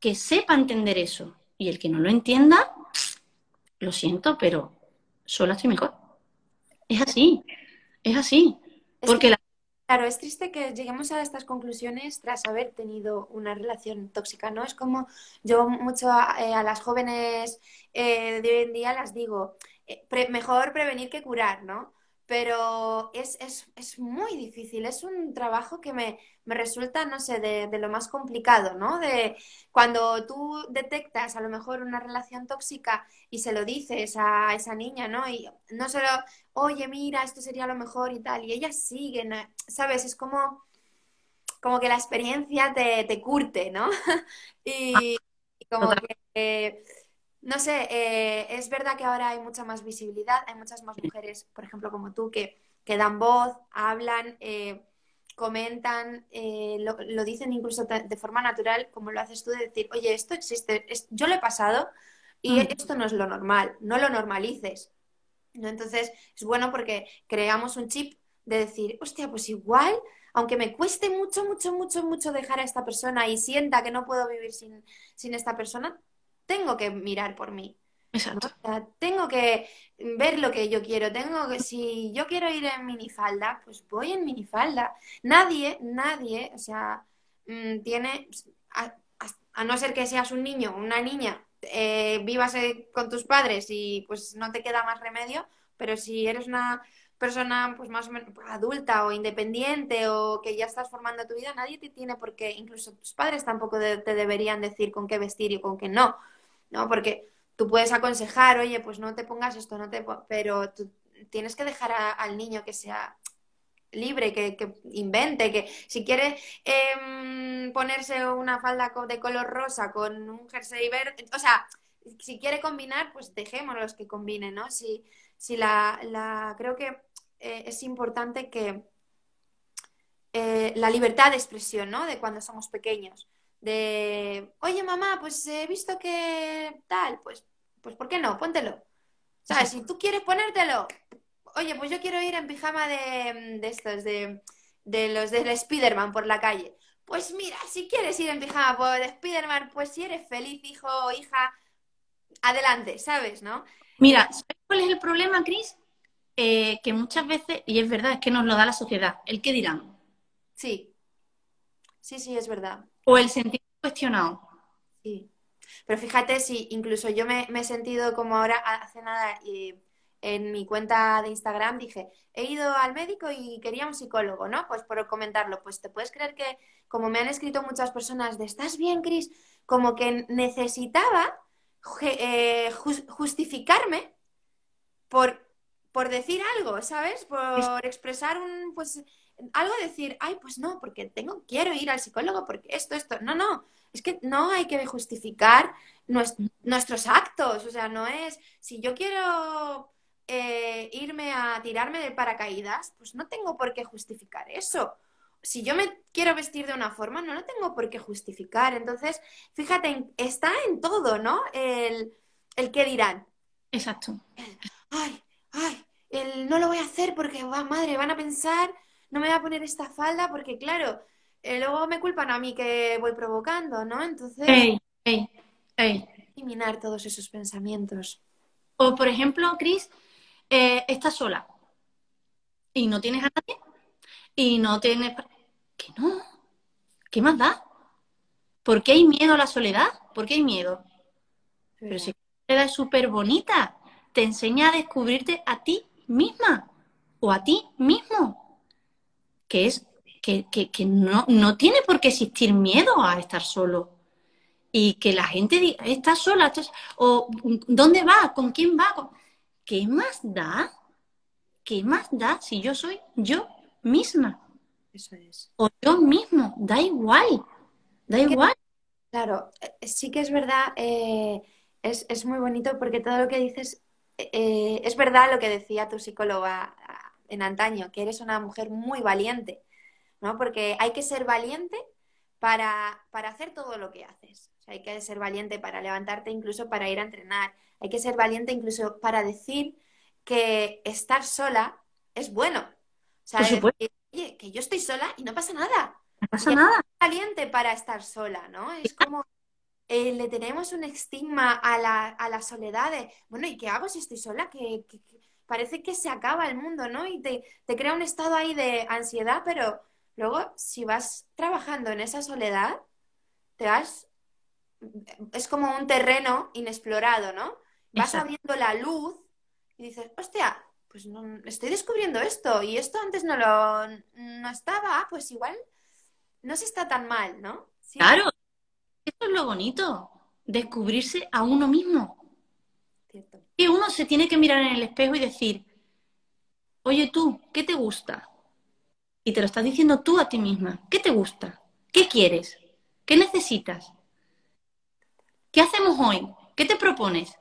que sepa entender eso. Y el que no lo entienda, lo siento, pero solo estoy mejor. Es así, es así. Porque la Claro, es triste que lleguemos a estas conclusiones tras haber tenido una relación tóxica, ¿no? Es como yo mucho a, eh, las jóvenes eh, de hoy en día las digo, eh, mejor prevenir que curar, ¿no? Pero es, es, es, muy difícil, es un trabajo que me, me resulta, no sé, de, de, lo más complicado, ¿no? De cuando tú detectas a lo mejor una relación tóxica y se lo dices a esa niña, ¿no? Y no solo, oye, mira, esto sería lo mejor y tal, y ellas siguen, ¿sabes? Es como, como que la experiencia te, te curte, ¿no? (laughs) y, y, como que no sé, eh, es verdad que ahora hay mucha más visibilidad, hay muchas más mujeres, por ejemplo, como tú, que, que dan voz, hablan, eh, comentan, eh, lo, dicen incluso de forma natural, como lo haces tú, de decir, oye, esto existe, yo lo he pasado y mm. esto no es lo normal, no lo normalices. ¿no? Entonces, es bueno porque creamos un chip de decir, hostia, pues igual, aunque me cueste mucho, mucho, mucho, mucho dejar a esta persona y sienta que no puedo vivir sin, sin esta persona, tengo que mirar por mí. Exacto. tengo que ver lo que yo quiero. Tengo que, si yo quiero ir en minifalda, pues voy en minifalda. Nadie, nadie, o sea, mm, tiene, a, no ser que seas un niño, una niña, eh, vivas eh, con tus padres y pues no te queda más remedio, pero si eres una persona pues más o menos adulta o independiente o que ya estás formando tu vida, nadie te tiene por qué, incluso tus padres tampoco te deberían decir con qué vestir y con qué no. ¿No? Porque tú puedes aconsejar, oye, pues no te pongas esto, no te pero tú tienes que dejar al niño que sea libre, que, invente, que si quiere em, ponerse una falda de color rosa con un jersey verde, o sea, si quiere combinar, pues dejémoslos que combinen, ¿no? Si, si la, la creo que eh, es importante que eh, la libertad de expresión, ¿no? De cuando somos pequeños de, oye mamá, pues he visto que tal, pues, pues ¿por qué no? Póntelo. ¿Sabes? Si tú quieres ponértelo, oye, pues yo quiero ir en pijama de, de estos, de, de los de Spiderman por la calle. Pues mira, si quieres ir en pijama por Spiderman, pues si eres feliz, hijo o hija, adelante, ¿sabes? ¿No? Mira, ¿sabes cuál es el problema, Cris? Eh, que muchas veces, y es verdad, es que nos lo da la sociedad, el qué dirán. Sí, sí, sí, es verdad. O el sentir cuestionado. Sí. Pero fíjate, si incluso yo me, he sentido como ahora, hace nada, en mi cuenta de Instagram dije, he ido al médico y quería un psicólogo, ¿no? Pues por comentarlo, pues te puedes creer que, como me han escrito muchas personas de, ¿estás bien, Cris? Como que necesitaba eh, justificarme por, por decir algo, ¿sabes? Por expresar un, pues, algo decir, ay, pues no, porque tengo, quiero ir al psicólogo, porque esto, esto. No, no, es que no hay que justificar nuestros actos. O sea, no es, si yo quiero eh, irme a tirarme de paracaídas, pues no tengo por qué justificar eso. Si yo me quiero vestir de una forma, no lo tengo por qué justificar. Entonces, fíjate, está en todo, ¿no? El, el qué dirán. Exacto. ay, ay, el no lo voy a hacer porque, va, madre, van a pensar no me voy a poner esta falda porque, claro, eh, luego me culpan a mí que voy provocando, ¿no? Entonces, eliminar todos esos pensamientos. O, por ejemplo, Cris, eh, estás sola y no tienes a nadie y no tienes... Que no, ¿qué más da? ¿Por qué hay miedo a la soledad? ¿Por qué hay miedo? Pero si la soledad es súper bonita, te enseña a descubrirte a ti misma o a ti mismo, que es que, no, no, tiene por qué existir miedo a estar solo. Y que la gente diga, está sola, o ¿dónde va? ¿Con quién va? ¿Qué más da? ¿Qué más da si yo soy yo misma? Eso es. O yo mismo, da igual, da igual. Claro, eh, sí que es verdad, eh, es, es, muy bonito porque todo lo que dices eh, es verdad lo que decía tu psicóloga en antaño, que eres una mujer muy valiente, ¿no? Porque hay que ser valiente para, para hacer todo lo que haces. hay que ser valiente para levantarte, incluso para ir a entrenar. Hay que ser valiente incluso para decir que estar sola es bueno. O sea, oye, que yo estoy sola y no pasa nada. No pasa nada. valiente para estar sola, ¿no? Es como eh, le tenemos un estigma a la, a la soledad de, bueno, ¿y qué hago si estoy sola? Que, parece que se acaba el mundo, ¿no? Y te, te crea un estado ahí de ansiedad, pero luego si vas trabajando en esa soledad, te vas, es como un terreno inexplorado, ¿no? Vas abriendo la luz y dices, hostia, pues no, estoy descubriendo esto y esto antes no lo no estaba, pues igual no se está tan mal, ¿no? Claro, eso es lo bonito, descubrirse a uno mismo. Y uno se tiene que mirar en el espejo y decir, oye tú, ¿qué te gusta? Y te lo estás diciendo tú a ti misma. ¿Qué te gusta? ¿Qué quieres? ¿Qué necesitas? ¿Qué hacemos hoy? ¿Qué te propones?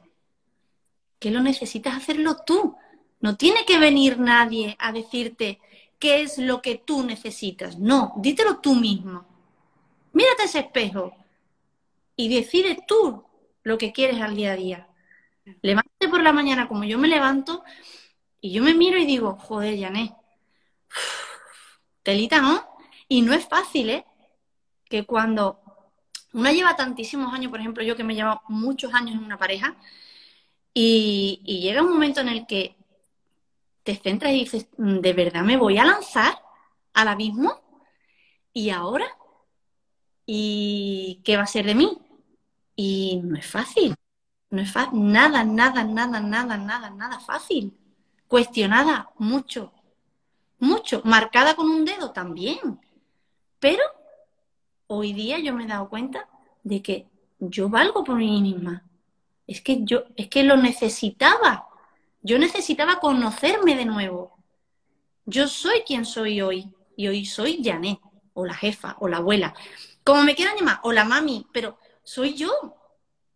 ¿Qué lo necesitas hacerlo tú? No tiene que venir nadie a decirte qué es lo que tú necesitas. No, dítelo tú mismo. Mírate ese espejo y decide tú lo que quieres al día a día. Levántate por la mañana como yo me levanto y yo me miro y digo, joder, Janet, telita, ¿no? Y no es fácil, ¿eh? Que cuando uno lleva tantísimos años, por ejemplo, yo que me llevo muchos años en una pareja, y, llega un momento en el que te centras y dices, mm, ¿de verdad me voy a lanzar al abismo? ¿Y ahora? ¿Y qué va a ser de mí? Y no es fácil. No es. Nada, nada, nada, nada, nada, nada fácil. Cuestionada mucho, mucho. Marcada con un dedo también. Pero hoy día yo me he dado cuenta de que yo valgo por mí misma. Es que yo, es que lo necesitaba. Yo necesitaba conocerme de nuevo. Yo soy quien soy hoy. Y hoy soy Janet, o la jefa, o la abuela. Como me quieran llamar, o la mami, pero soy yo.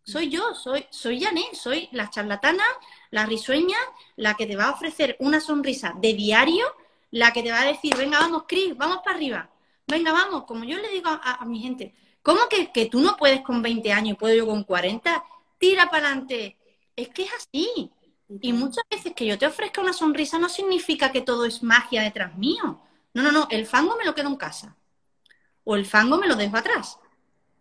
Soy yo, soy, soy Janet, soy la charlatana, la risueña, la que te va a ofrecer una sonrisa de diario, la que te va a decir, venga, vamos, Cris, vamos para arriba. Venga, vamos, como yo le digo a, mi gente, ¿cómo que, que, tú no puedes con 20 años y puedo yo con 40? Tira para adelante. Es que es así. Y muchas veces que yo te ofrezca una sonrisa no significa que todo es magia detrás mío. No, no, no, el fango me lo quedo en casa. O el fango me lo dejo atrás.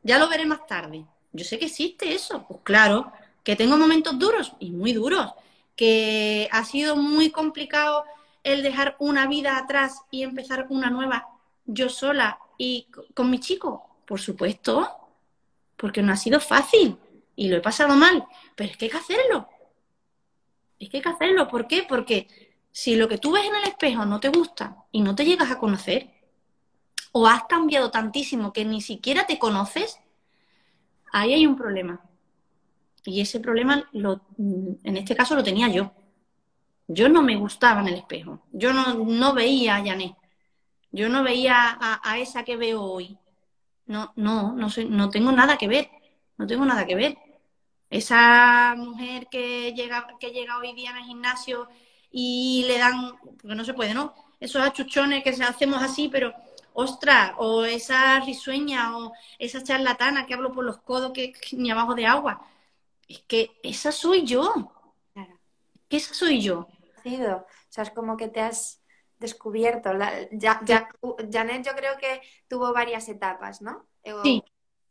Ya lo veré más tarde. Yo sé que existe eso. Pues claro, que tengo momentos duros y muy duros. Que ha sido muy complicado el dejar una vida atrás y empezar una nueva yo sola y con mi chico. Por supuesto, porque no ha sido fácil y lo he pasado mal. Pero es que hay que hacerlo. Es que hay que hacerlo. ¿Por qué? Porque si lo que tú ves en el espejo no te gusta y no te llegas a conocer, o has cambiado tantísimo que ni siquiera te conoces, ahí hay un problema. Y ese problema, lo, en este caso, lo tenía yo. Yo no me gustaba en el espejo. Yo no, veía a Janet. Yo no veía a, esa que veo hoy. No, no, no, no tengo nada que ver. No tengo nada que ver. Esa mujer que llega, que llega hoy día en el gimnasio y le dan, porque no se puede, ¿no? Esos achuchones que hacemos así, pero ostras, o esa risueña, o esa charlatana que hablo por los codos que, ni abajo de agua. Es que esa soy yo. Claro. Que esa soy yo. O sea, es como que te has descubierto. ya, ya, Janet yo creo que tuvo varias etapas, ¿no? Sí.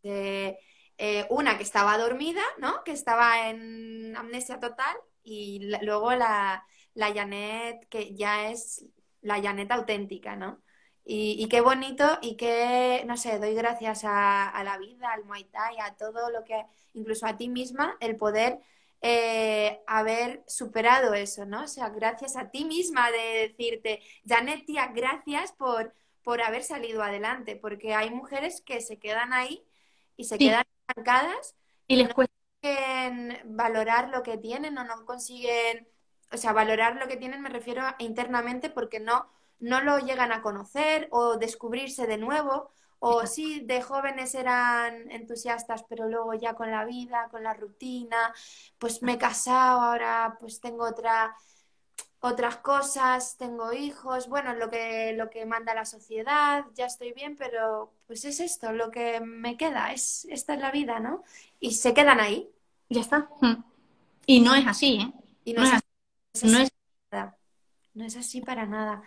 Eh, una que estaba dormida, ¿no? Que estaba en amnesia total y luego la, la Janet que ya es la Janet auténtica, ¿no? Y, qué bonito y qué, no sé, doy gracias a, la vida, al Muay Thai, a todo lo que, incluso a ti misma, el poder eh, haber superado eso, ¿no? O sea, gracias a ti misma de decirte, Janet, tía, gracias por, por haber salido adelante, porque hay mujeres que se quedan ahí y se quedan estancadas y les cuesta valorar lo que tienen o no consiguen, o sea, valorar lo que tienen me refiero internamente porque no, no lo llegan a conocer o descubrirse de nuevo. O sí, de jóvenes eran entusiastas, pero luego ya con la vida, con la rutina, pues me he casado, ahora pues tengo otra, otras cosas, tengo hijos, bueno, lo que, lo que manda la sociedad, ya estoy bien, pero pues es esto, lo que me queda, es, esta es la vida, ¿no? Y se quedan ahí. Ya está. Y no es así, ¿eh? Y no, es, así, no, es, no es así para nada.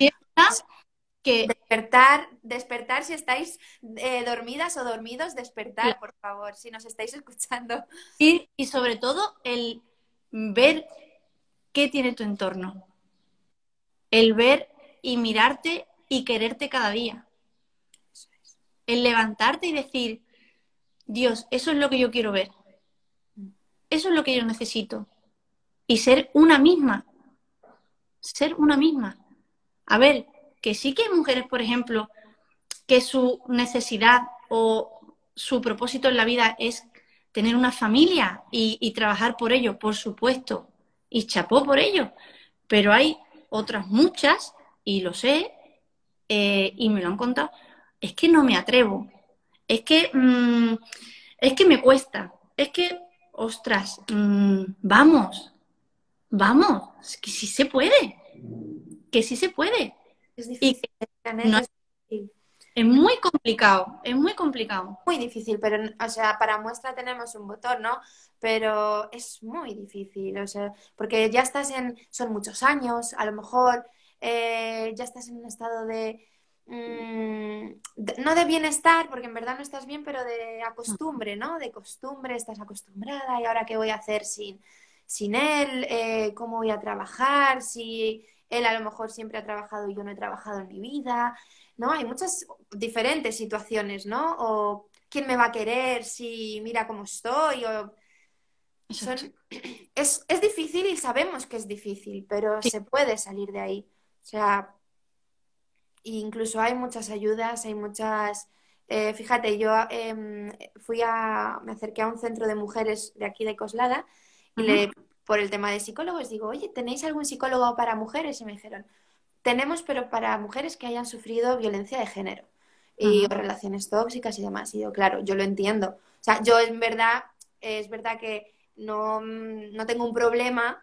Que... Despertar, despertar si estáis eh, dormidas o dormidos, despertar, por favor, si nos estáis escuchando. y sobre todo el ver qué tiene tu entorno el ver y mirarte y quererte cada día. El levantarte y decir, Dios, eso es lo que yo quiero ver. Eso es lo que yo necesito. Y ser una misma. Ser una misma. A ver, que sí que hay mujeres, por ejemplo, que su necesidad o su propósito en la vida es tener una familia y, trabajar por ello, por supuesto. Y chapó por ello. Pero hay otras muchas, y lo sé, eh, y me lo han contado, es que no me atrevo, es que, mm, es que me cuesta, es que, ostras, mm, vamos, vamos, que sí se puede, que sí se puede. Es difícil. Es muy complicado, es muy complicado. Muy difícil, pero, o sea, para muestra tenemos un botón, ¿no? Pero es muy difícil, o sea, porque ya estás en, son muchos años, a lo mejor eh, ya estás en un estado de, mm, no de bienestar, porque en verdad no estás bien, pero de acostumbre, ¿no? De costumbre, estás acostumbrada y ahora qué voy a hacer sin, sin él, eh, cómo voy a trabajar, si él a lo mejor siempre ha trabajado y yo no he trabajado en mi vida. ¿no? Hay muchas diferentes situaciones, ¿no? O quién me va a querer si mira cómo estoy, o... (clears throat) Es, difícil y sabemos que es difícil, pero se puede salir de ahí. O sea, incluso hay muchas ayudas, hay muchas... Eh, fíjate, yo em, fui a... me acerqué a un centro de mujeres de aquí de Coslada y le, por el tema de psicólogos digo, oye, ¿tenéis algún psicólogo para mujeres? Y me dijeron, tenemos, pero para mujeres que hayan sufrido violencia de género y relaciones tóxicas y demás. Y yo, claro, yo lo entiendo. O sea, yo en verdad, es verdad que no, no tengo un problema,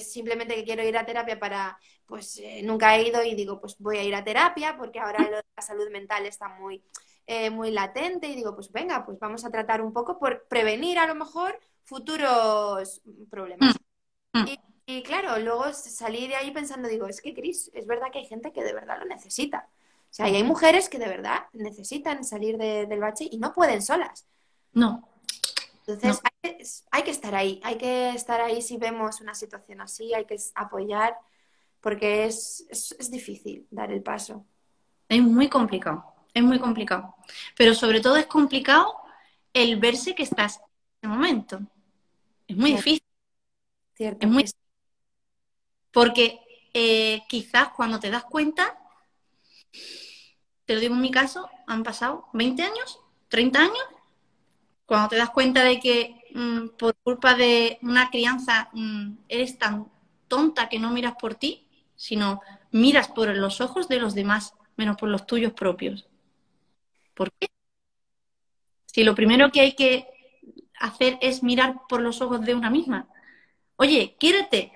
simplemente que quiero ir a terapia para, pues eh, nunca he ido y digo, pues voy a ir a terapia porque ahora lo de la salud mental está muy, eh, muy latente y digo, pues venga, pues vamos a tratar un poco por prevenir a lo mejor futuros problemas. Mm. Mm. Y claro, luego salí de ahí pensando, digo, es que Cris, es verdad que hay gente que de verdad lo necesita. O sea, y hay mujeres que de verdad necesitan salir del bache y no pueden solas. No. Entonces, Hay, que, estar ahí, hay que estar ahí si vemos una situación así, hay que apoyar, porque es, es difícil dar el paso. Es muy complicado, es muy complicado. Pero sobre todo es complicado el verse que estás en ese momento. Es muy difícil. Cierto. Es muy porque eh, quizás cuando te das cuenta, te lo digo en mi caso, han pasado 20 años, 30 años, cuando te das cuenta de que mm, por culpa de una crianza mm, eres tan tonta que no miras por ti, sino miras por los ojos de los demás, menos por los tuyos propios. ¿Por qué? Si lo primero que hay que hacer es mirar por los ojos de una misma. Oye, quiérete,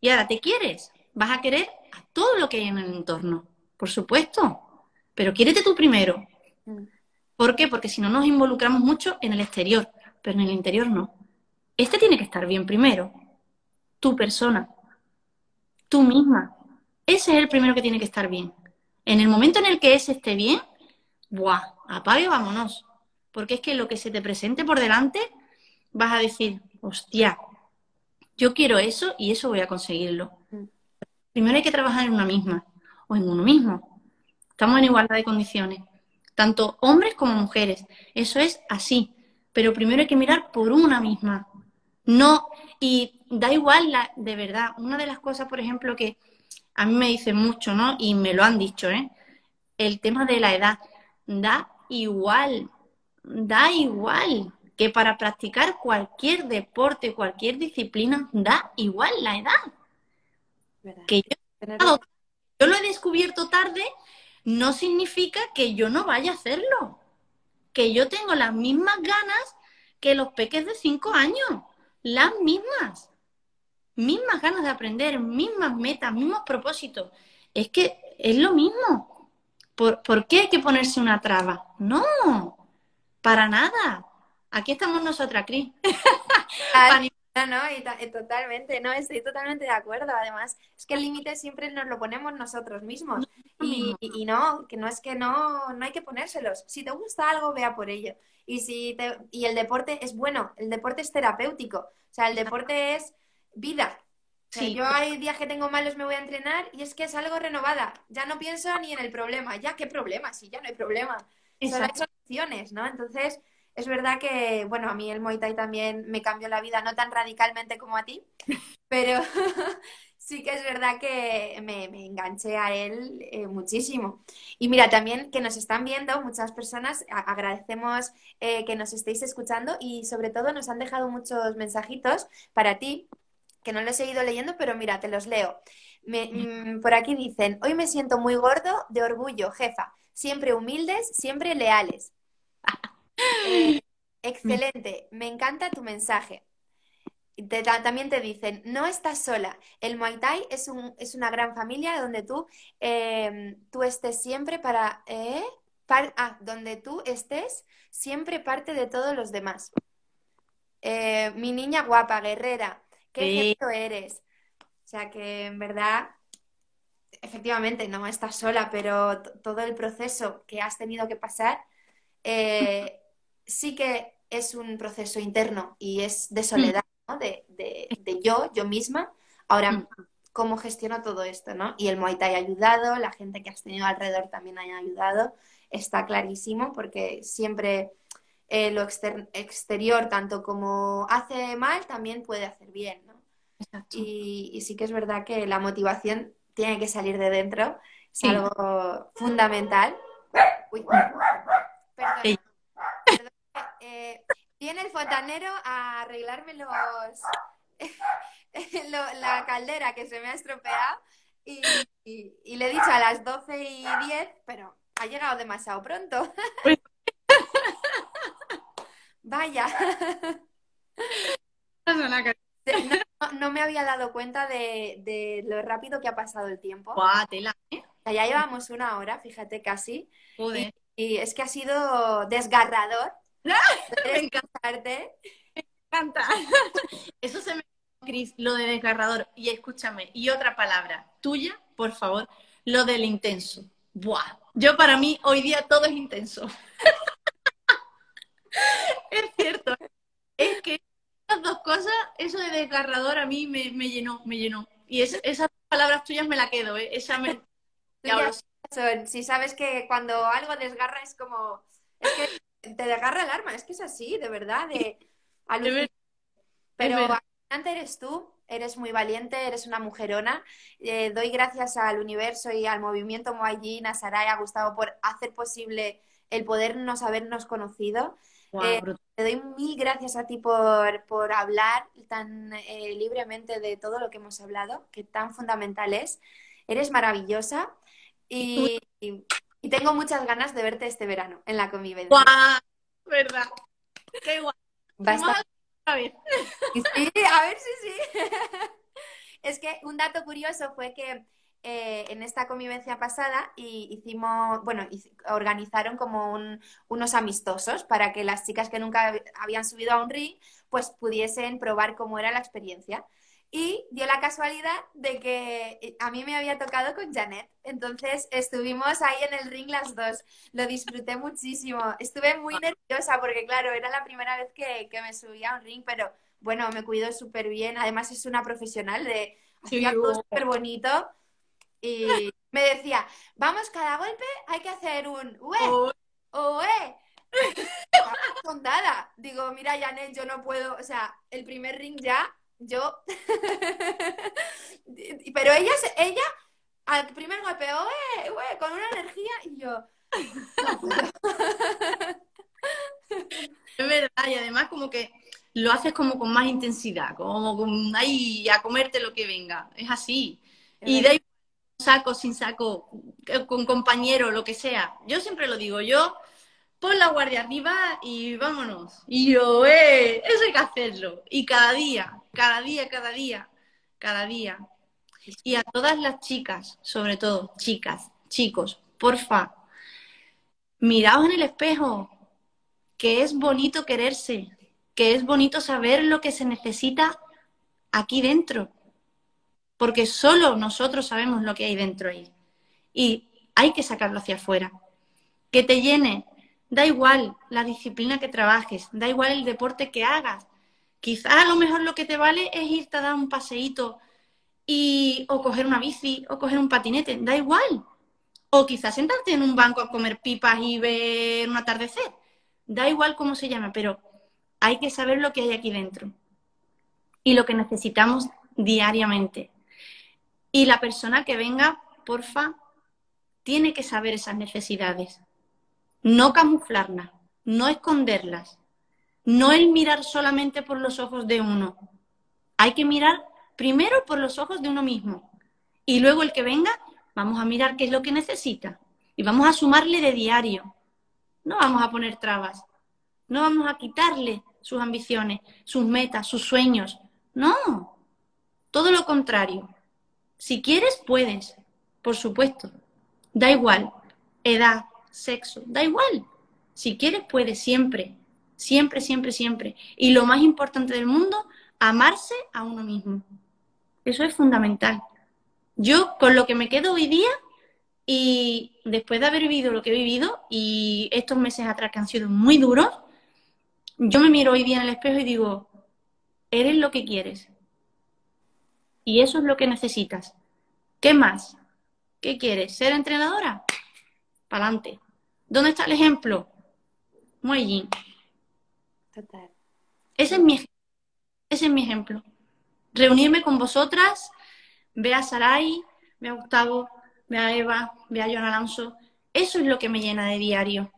y ahora te quieres, vas a querer a todo lo que hay en el entorno, por supuesto, pero quiérete tú primero. Mm. ¿Por qué? Porque si no nos involucramos mucho en el exterior, pero en el interior no. Este tiene que estar bien primero, tu persona, tú misma. Ese es el primero que tiene que estar bien. En el momento en el que ese esté bien, ¡buah! Apague, vámonos. Porque es que lo que se te presente por delante, vas a decir, hostia, yo quiero eso y eso voy a conseguirlo. Mm. Primero hay que trabajar en una misma o en uno mismo. Estamos en igualdad de condiciones, tanto hombres como mujeres. Eso es así. Pero primero hay que mirar por una misma. No, y da igual, la, de verdad, una de las cosas, por ejemplo, que a mí me dicen mucho, ¿no? Y me lo han dicho, ¿eh? El tema de la edad. Da igual, da igual que para practicar cualquier deporte, cualquier disciplina, da igual la edad. Que yo, yo lo he descubierto tarde, no significa que yo no vaya a hacerlo. Que yo tengo las mismas ganas que los peques de cinco años, las mismas mismas ganas de aprender, mismas metas, mismos propósitos. Es que es lo mismo. ¿Por, qué hay que ponerse una traba? No, para nada. Aquí estamos nosotras, Cris. (laughs) No, no, y, totalmente, no, estoy totalmente de acuerdo. Además, es que el límite siempre nos lo ponemos nosotros mismos. Y, y, no, que no es que no, no hay que ponérselos. Si te gusta algo, vea por ello. Y, si te, y el deporte es bueno, el deporte es terapéutico. O sea, el deporte es vida. yo hay días que tengo malos, me voy a entrenar y es que es algo renovada. Ya no pienso ni en el problema. Ya, ¿qué problema? Si ya no hay problema. Opciones, ¿no? Entonces, es verdad que, bueno, a mí el Muay Thai también me cambió la vida, no tan radicalmente como a ti, (laughs) pero (laughs) sí que es verdad que me, enganché a él eh, muchísimo. Y mira, también que nos están viendo muchas personas, agradecemos eh, que nos estéis escuchando y sobre todo nos han dejado muchos mensajitos para ti que no los he ido leyendo, pero mira, te los leo. Mm, por aquí dicen, hoy me siento muy gordo de orgullo, jefa, siempre humildes, siempre leales. Eh, excelente, me encanta tu mensaje. también te dicen, no estás sola. El Muay Thai es, un, es una gran familia donde tú, em, tú estés siempre para... ¿eh? ah, donde tú estés siempre parte de todos los demás. Eh, mi niña guapa, guerrera, qué eres. O sea que en verdad, efectivamente, no estás sola, pero todo el proceso que has tenido que pasar eh, sí que es un proceso interno y es de soledad, ¿no? de, yo, yo misma. Ahora, mm. ¿cómo gestiono todo esto? ¿no? Y el Muay Thai ha ayudado, la gente que has tenido alrededor también ha ayudado, está clarísimo, porque siempre eh, lo exterior, tanto como hace mal, también puede hacer bien, ¿no? Y, sí que es verdad que la motivación tiene que salir de dentro, es algo fundamental. Uy, perdón. Eh, viene el fontanero a arreglarme los (laughs) la caldera que se me ha estropeado y, le he dicho a las 12 y 10, pero ha llegado demasiado pronto. (laughs) Vaya. (laughs) No, me había dado cuenta de, lo rápido que ha pasado el tiempo. ¿eh? Ya llevamos una hora, fíjate, casi. Y, es que ha sido desgarrador. (laughs) me encanta. Me encanta. (laughs) Eso se me... Cris, lo de desgarrador. Y escúchame, y otra palabra tuya, por favor, lo del intenso. Buah. Yo para mí hoy día todo es intenso. (laughs) es cierto. Es que esas dos cosas, eso de desgarrador a mí me, llenó, me llenó. Y esas palabras tuyas me la quedo, ¿eh? Esa me... Si sabes que cuando algo desgarra es como... Es que te desgarra el arma, es que es así, de verdad. De... (laughs) Pero antes eres tú, eres muy valiente, eres una mujerona. Eh, doy gracias al universo y al movimiento Moallín, a Saray, a Gustavo por hacer posible el podernos habernos conocido. Eh, te doy mil gracias a ti por, hablar tan eh, libremente de todo lo que hemos hablado, que tan fundamental es. Eres maravillosa y, tengo muchas ganas de verte este verano en la convivencia. ¡Guau! ¿Verdad? ¡Qué guay! (laughs) A ver. Sí, a ver si sí. (laughs) es que un dato curioso fue que eh, en esta convivencia pasada y hicimos, bueno, organizaron como unos amistosos para que las chicas que nunca habían subido a un ring pues pudiesen probar cómo era la experiencia. Y dio la casualidad de que eh, a mí me había tocado con Janet. Entonces estuvimos ahí en el ring las dos. Lo disfruté muchísimo. Estuve muy nerviosa porque, claro, era la primera vez que, me subía a un ring, pero bueno, me cuidó súper bien. Además es una profesional de... Hacía todo súper bonito y me decía, vamos, cada golpe hay que hacer un ue, oe. Contada. (laughs) Digo, mira, Janet, yo no puedo, o sea, el primer ring ya, yo. (laughs) Pero ella, ella, al primer golpe, oe, oe, con una energía, y yo. (laughs) es verdad, y además como que lo haces como con más intensidad, como con ahí a comerte lo que venga. Es así. Y de ahí saco, sin saco, con compañero, lo que sea. Yo siempre lo digo, yo pon la guardia arriba y vámonos. Y yo, eh, eso hay que hacerlo. Y cada día, cada día, cada día, cada día. Y a todas las chicas, sobre todo, chicas, chicos, porfa, miraos en el espejo, que es bonito quererse, que es bonito saber lo que se necesita aquí dentro, porque solo nosotros sabemos lo que hay dentro ahí. Y hay que sacarlo hacia afuera. Que te llene, da igual la disciplina que trabajes, da igual el deporte que hagas. Quizás a lo mejor lo que te vale es irte a dar un paseíto y, o coger una bici o coger un patinete, da igual. O quizás sentarte en un banco a comer pipas y ver un atardecer. Da igual cómo se llama, pero hay que saber lo que hay aquí dentro y lo que necesitamos diariamente. Y la persona que venga, porfa, tiene que saber esas necesidades. No camuflarlas, no esconderlas, no el mirar solamente por los ojos de uno. Hay que mirar primero por los ojos de uno mismo y luego el que venga, vamos a mirar qué es lo que necesita y vamos a sumarle de diario. No vamos a poner trabas, no vamos a quitarle sus ambiciones, sus metas, sus sueños. No, todo lo contrario. Si quieres, puedes, por supuesto. Da igual, edad, sexo, da igual. Si quieres, puedes siempre, siempre, siempre, siempre. Y lo más importante del mundo, amarse a uno mismo. Eso es fundamental. Yo con lo que me quedo hoy día y después de haber vivido lo que he vivido y estos meses atrás que han sido muy duros, yo me miro hoy día en el espejo y digo, eres lo que quieres. Y eso es lo que necesitas. ¿Qué más? ¿Qué quieres? ¿Ser entrenadora? Para adelante. ¿Dónde está el ejemplo? Muy Total. Ese es mi ese es mi ejemplo. Reunirme con vosotras, ve a Sarai, ve a Gustavo, ve a Eva, ve a Joan Alonso. Eso es lo que me llena de diario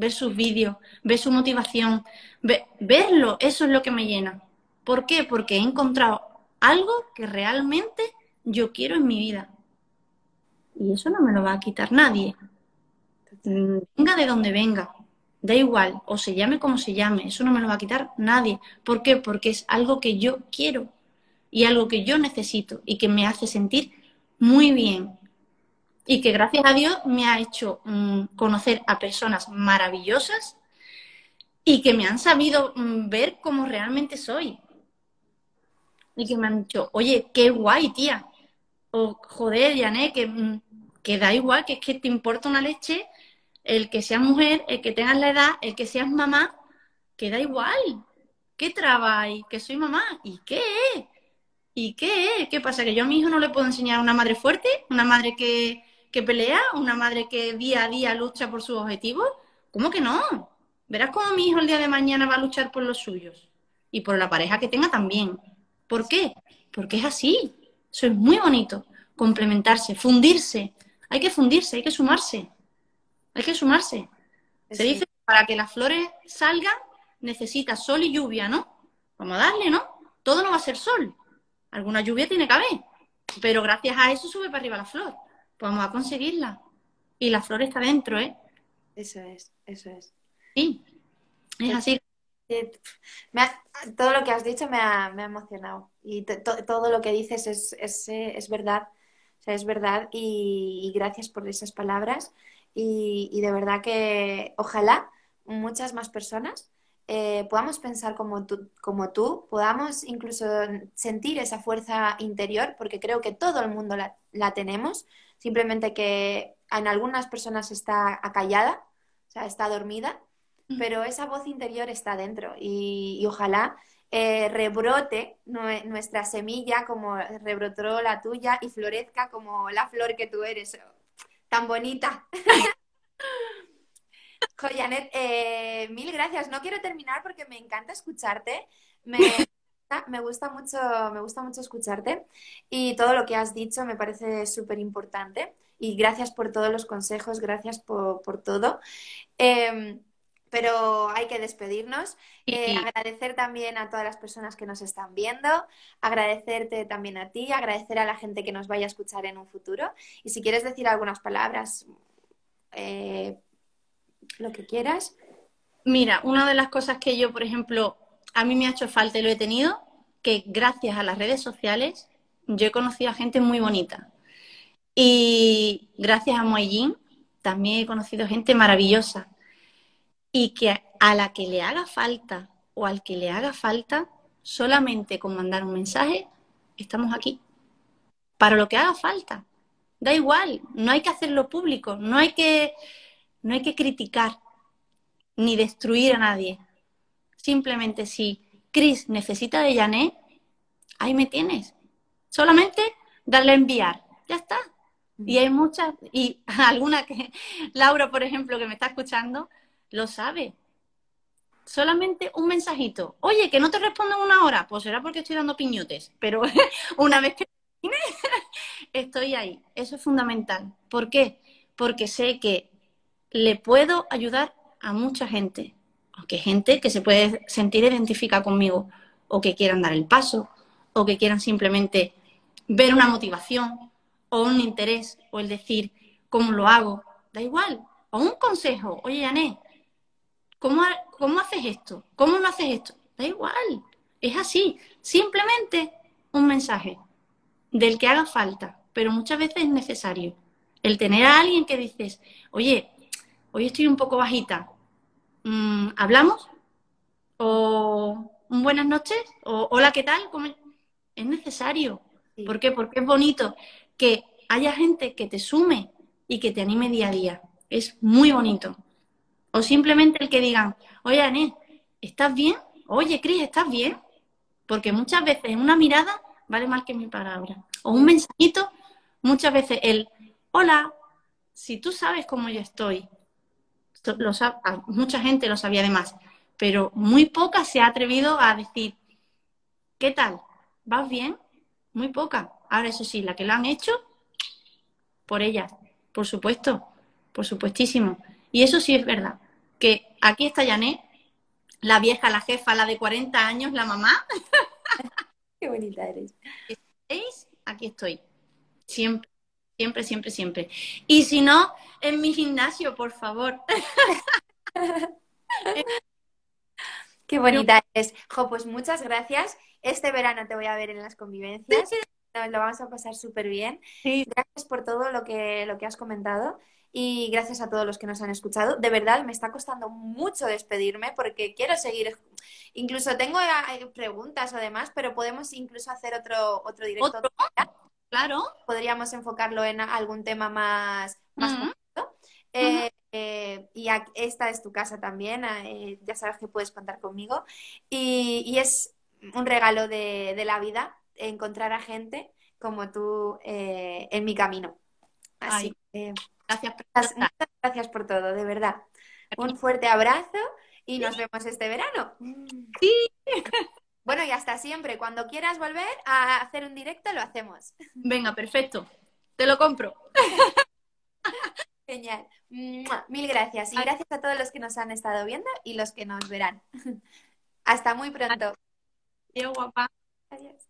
ver sus vídeos, ver su motivación, verlo, eso es lo que me llena. ¿Por qué? Porque he encontrado algo que realmente yo quiero en mi vida. Y eso no me lo va a quitar nadie. Venga de donde venga, da igual, o se llame como se llame, eso no me lo va a quitar nadie. ¿Por qué? Porque es algo que yo quiero y algo que yo necesito y que me hace sentir muy bien y que gracias a Dios me ha hecho mm, conocer a personas maravillosas y que me han sabido mm, ver cómo realmente soy. Y que me han dicho, oye, qué guay, tía. O joder, Yané, que, mm, que da igual, que es que te importa una leche el que seas mujer, el que tengas la edad, el que seas mamá, que da igual. ¿Qué traba hay? Que soy mamá. ¿Y qué? ¿Y qué? ¿Qué pasa? ¿Que yo a mi hijo no le puedo enseñar a una madre fuerte? ¿Una madre que, que pelea, una madre que día a día lucha por sus objetivos. ¿Cómo que no? Verás cómo mi hijo el día de mañana va a luchar por los suyos y por la pareja que tenga también. ¿Por qué? Porque es así. Eso es muy bonito. Complementarse, fundirse. Hay que fundirse, hay que sumarse. Hay que sumarse. Se dice que para que las flores salgan necesita sol y lluvia, ¿no? Vamos a darle, ¿no? Todo no va a ser sol. Alguna lluvia tiene que haber. Pero gracias a eso sube para arriba la flor pues vamos a conseguirla. Y la flor está dentro, ¿eh? Eso es, eso es. Sí, es así. todo lo que has dicho me ha, emocionado. Y todo lo que dices es, es, verdad. O sea, es verdad. Y, gracias por esas palabras. Y, de verdad que ojalá muchas más personas eh, podamos pensar como tú, como tú, podamos incluso sentir esa fuerza interior, porque creo que todo el mundo la, la tenemos simplemente que en algunas personas está acallada, o sea, está dormida, pero esa voz interior está dentro y, ojalá eh, rebrote nuestra semilla como rebrotó la tuya y florezca como la flor que tú eres, tan bonita. (laughs) Janet, eh, mil gracias. No quiero terminar porque me encanta escucharte. Me, (laughs) me, gusta mucho, me gusta mucho escucharte y todo lo que has dicho me parece súper importante. Y gracias por todos los consejos, gracias por, todo. Em, pero hay que despedirnos. Eh, agradecer también a todas las personas que nos están viendo, agradecerte también a ti, agradecer a la gente que nos vaya a escuchar en un futuro. Y si quieres decir algunas palabras, eh, lo que quieras. Mira, una de las cosas que yo, por ejemplo, a mí me ha hecho falta y lo he tenido, que gracias a las redes sociales yo he conocido a gente muy bonita. Y gracias a Moellín también he conocido gente maravillosa. Y que a la que le haga falta o al que le haga falta, solamente con mandar un mensaje, estamos aquí. Para lo que haga falta. Da igual, no hay que hacerlo público, no hay que no hay que criticar ni destruir a nadie. Simplemente si Chris necesita de Janet, ahí me tienes. Solamente darle a enviar. Ya está. Y hay muchas, y (laughs) alguna que, Laura, por ejemplo, que me está escuchando, lo sabe. Solamente un mensajito. Oye, que no te respondo en una hora. Pues será porque estoy dando piñotes. Pero (laughs) una vez que (laughs) estoy ahí. Eso es fundamental. ¿Por qué? Porque sé que le puedo ayudar a mucha gente, aunque gente que se puede sentir identificada conmigo, o que quieran dar el paso, o que quieran simplemente ver una motivación, o un interés, o el decir, ¿cómo lo hago? Da igual. O un consejo, oye, Yané, ¿cómo, ¿cómo haces esto? ¿Cómo no haces esto? Da igual. Es así. Simplemente un mensaje del que haga falta, pero muchas veces es necesario. El tener a alguien que dices, oye, hoy estoy un poco bajita. Mm, ¿Hablamos? ¿O buenas noches? ¿O hola, qué tal? Es necesario. ¿Por qué? Porque es bonito que haya gente que te sume y que te anime día a día. Es muy bonito. O simplemente el que digan, oye, Ané, ¿estás bien? Oye, Cris, ¿estás bien? Porque muchas veces una mirada vale más que mi palabra. O un mensajito, muchas veces el, hola, si tú sabes cómo yo estoy, mucha gente lo sabía además, pero muy poca se ha atrevido a decir, ¿qué tal? ¿Vas bien? Muy poca. Ahora, eso sí, la que lo han hecho, por ellas, por supuesto, por supuestísimo. Y eso sí es verdad, que aquí está Janet, la vieja, la jefa, la de 40 años, la mamá. (laughs) Qué bonita eres. Aquí estoy. Siempre Siempre, siempre, siempre. Y si no, en mi gimnasio, por favor. (laughs) Qué bonita es. Jo, pues muchas gracias. Este verano te voy a ver en las convivencias. Nos lo vamos a pasar súper bien. Gracias por todo lo que, lo que has comentado y gracias a todos los que nos han escuchado. De verdad, me está costando mucho despedirme porque quiero seguir. Incluso tengo eh, preguntas o demás, pero podemos incluso hacer otro, otro directo. Claro. Podríamos enfocarlo en algún tema más, más eh, eh, y esta es tu casa también, eh, ya sabes que puedes contar conmigo. Y, es un regalo de, la vida encontrar a gente como tú en mi camino. Así que gracias, muchas gracias por todo, de verdad. Un fuerte abrazo y nos vemos este verano. Sí. (laughs) Bueno, y hasta siempre. Cuando quieras volver a hacer un directo, lo hacemos. Venga, perfecto. Te lo compro. (laughs) Genial. Mil gracias. Y gracias a todos los que nos han estado viendo y los que nos verán. (laughs) Hasta muy pronto. Adiós, guapa. Adiós.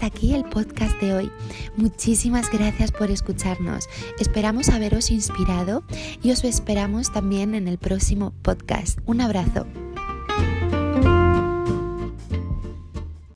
Hasta aquí el podcast de hoy. Muchísimas gracias por escucharnos. Esperamos haberos inspirado y os esperamos también en el próximo podcast. Un abrazo.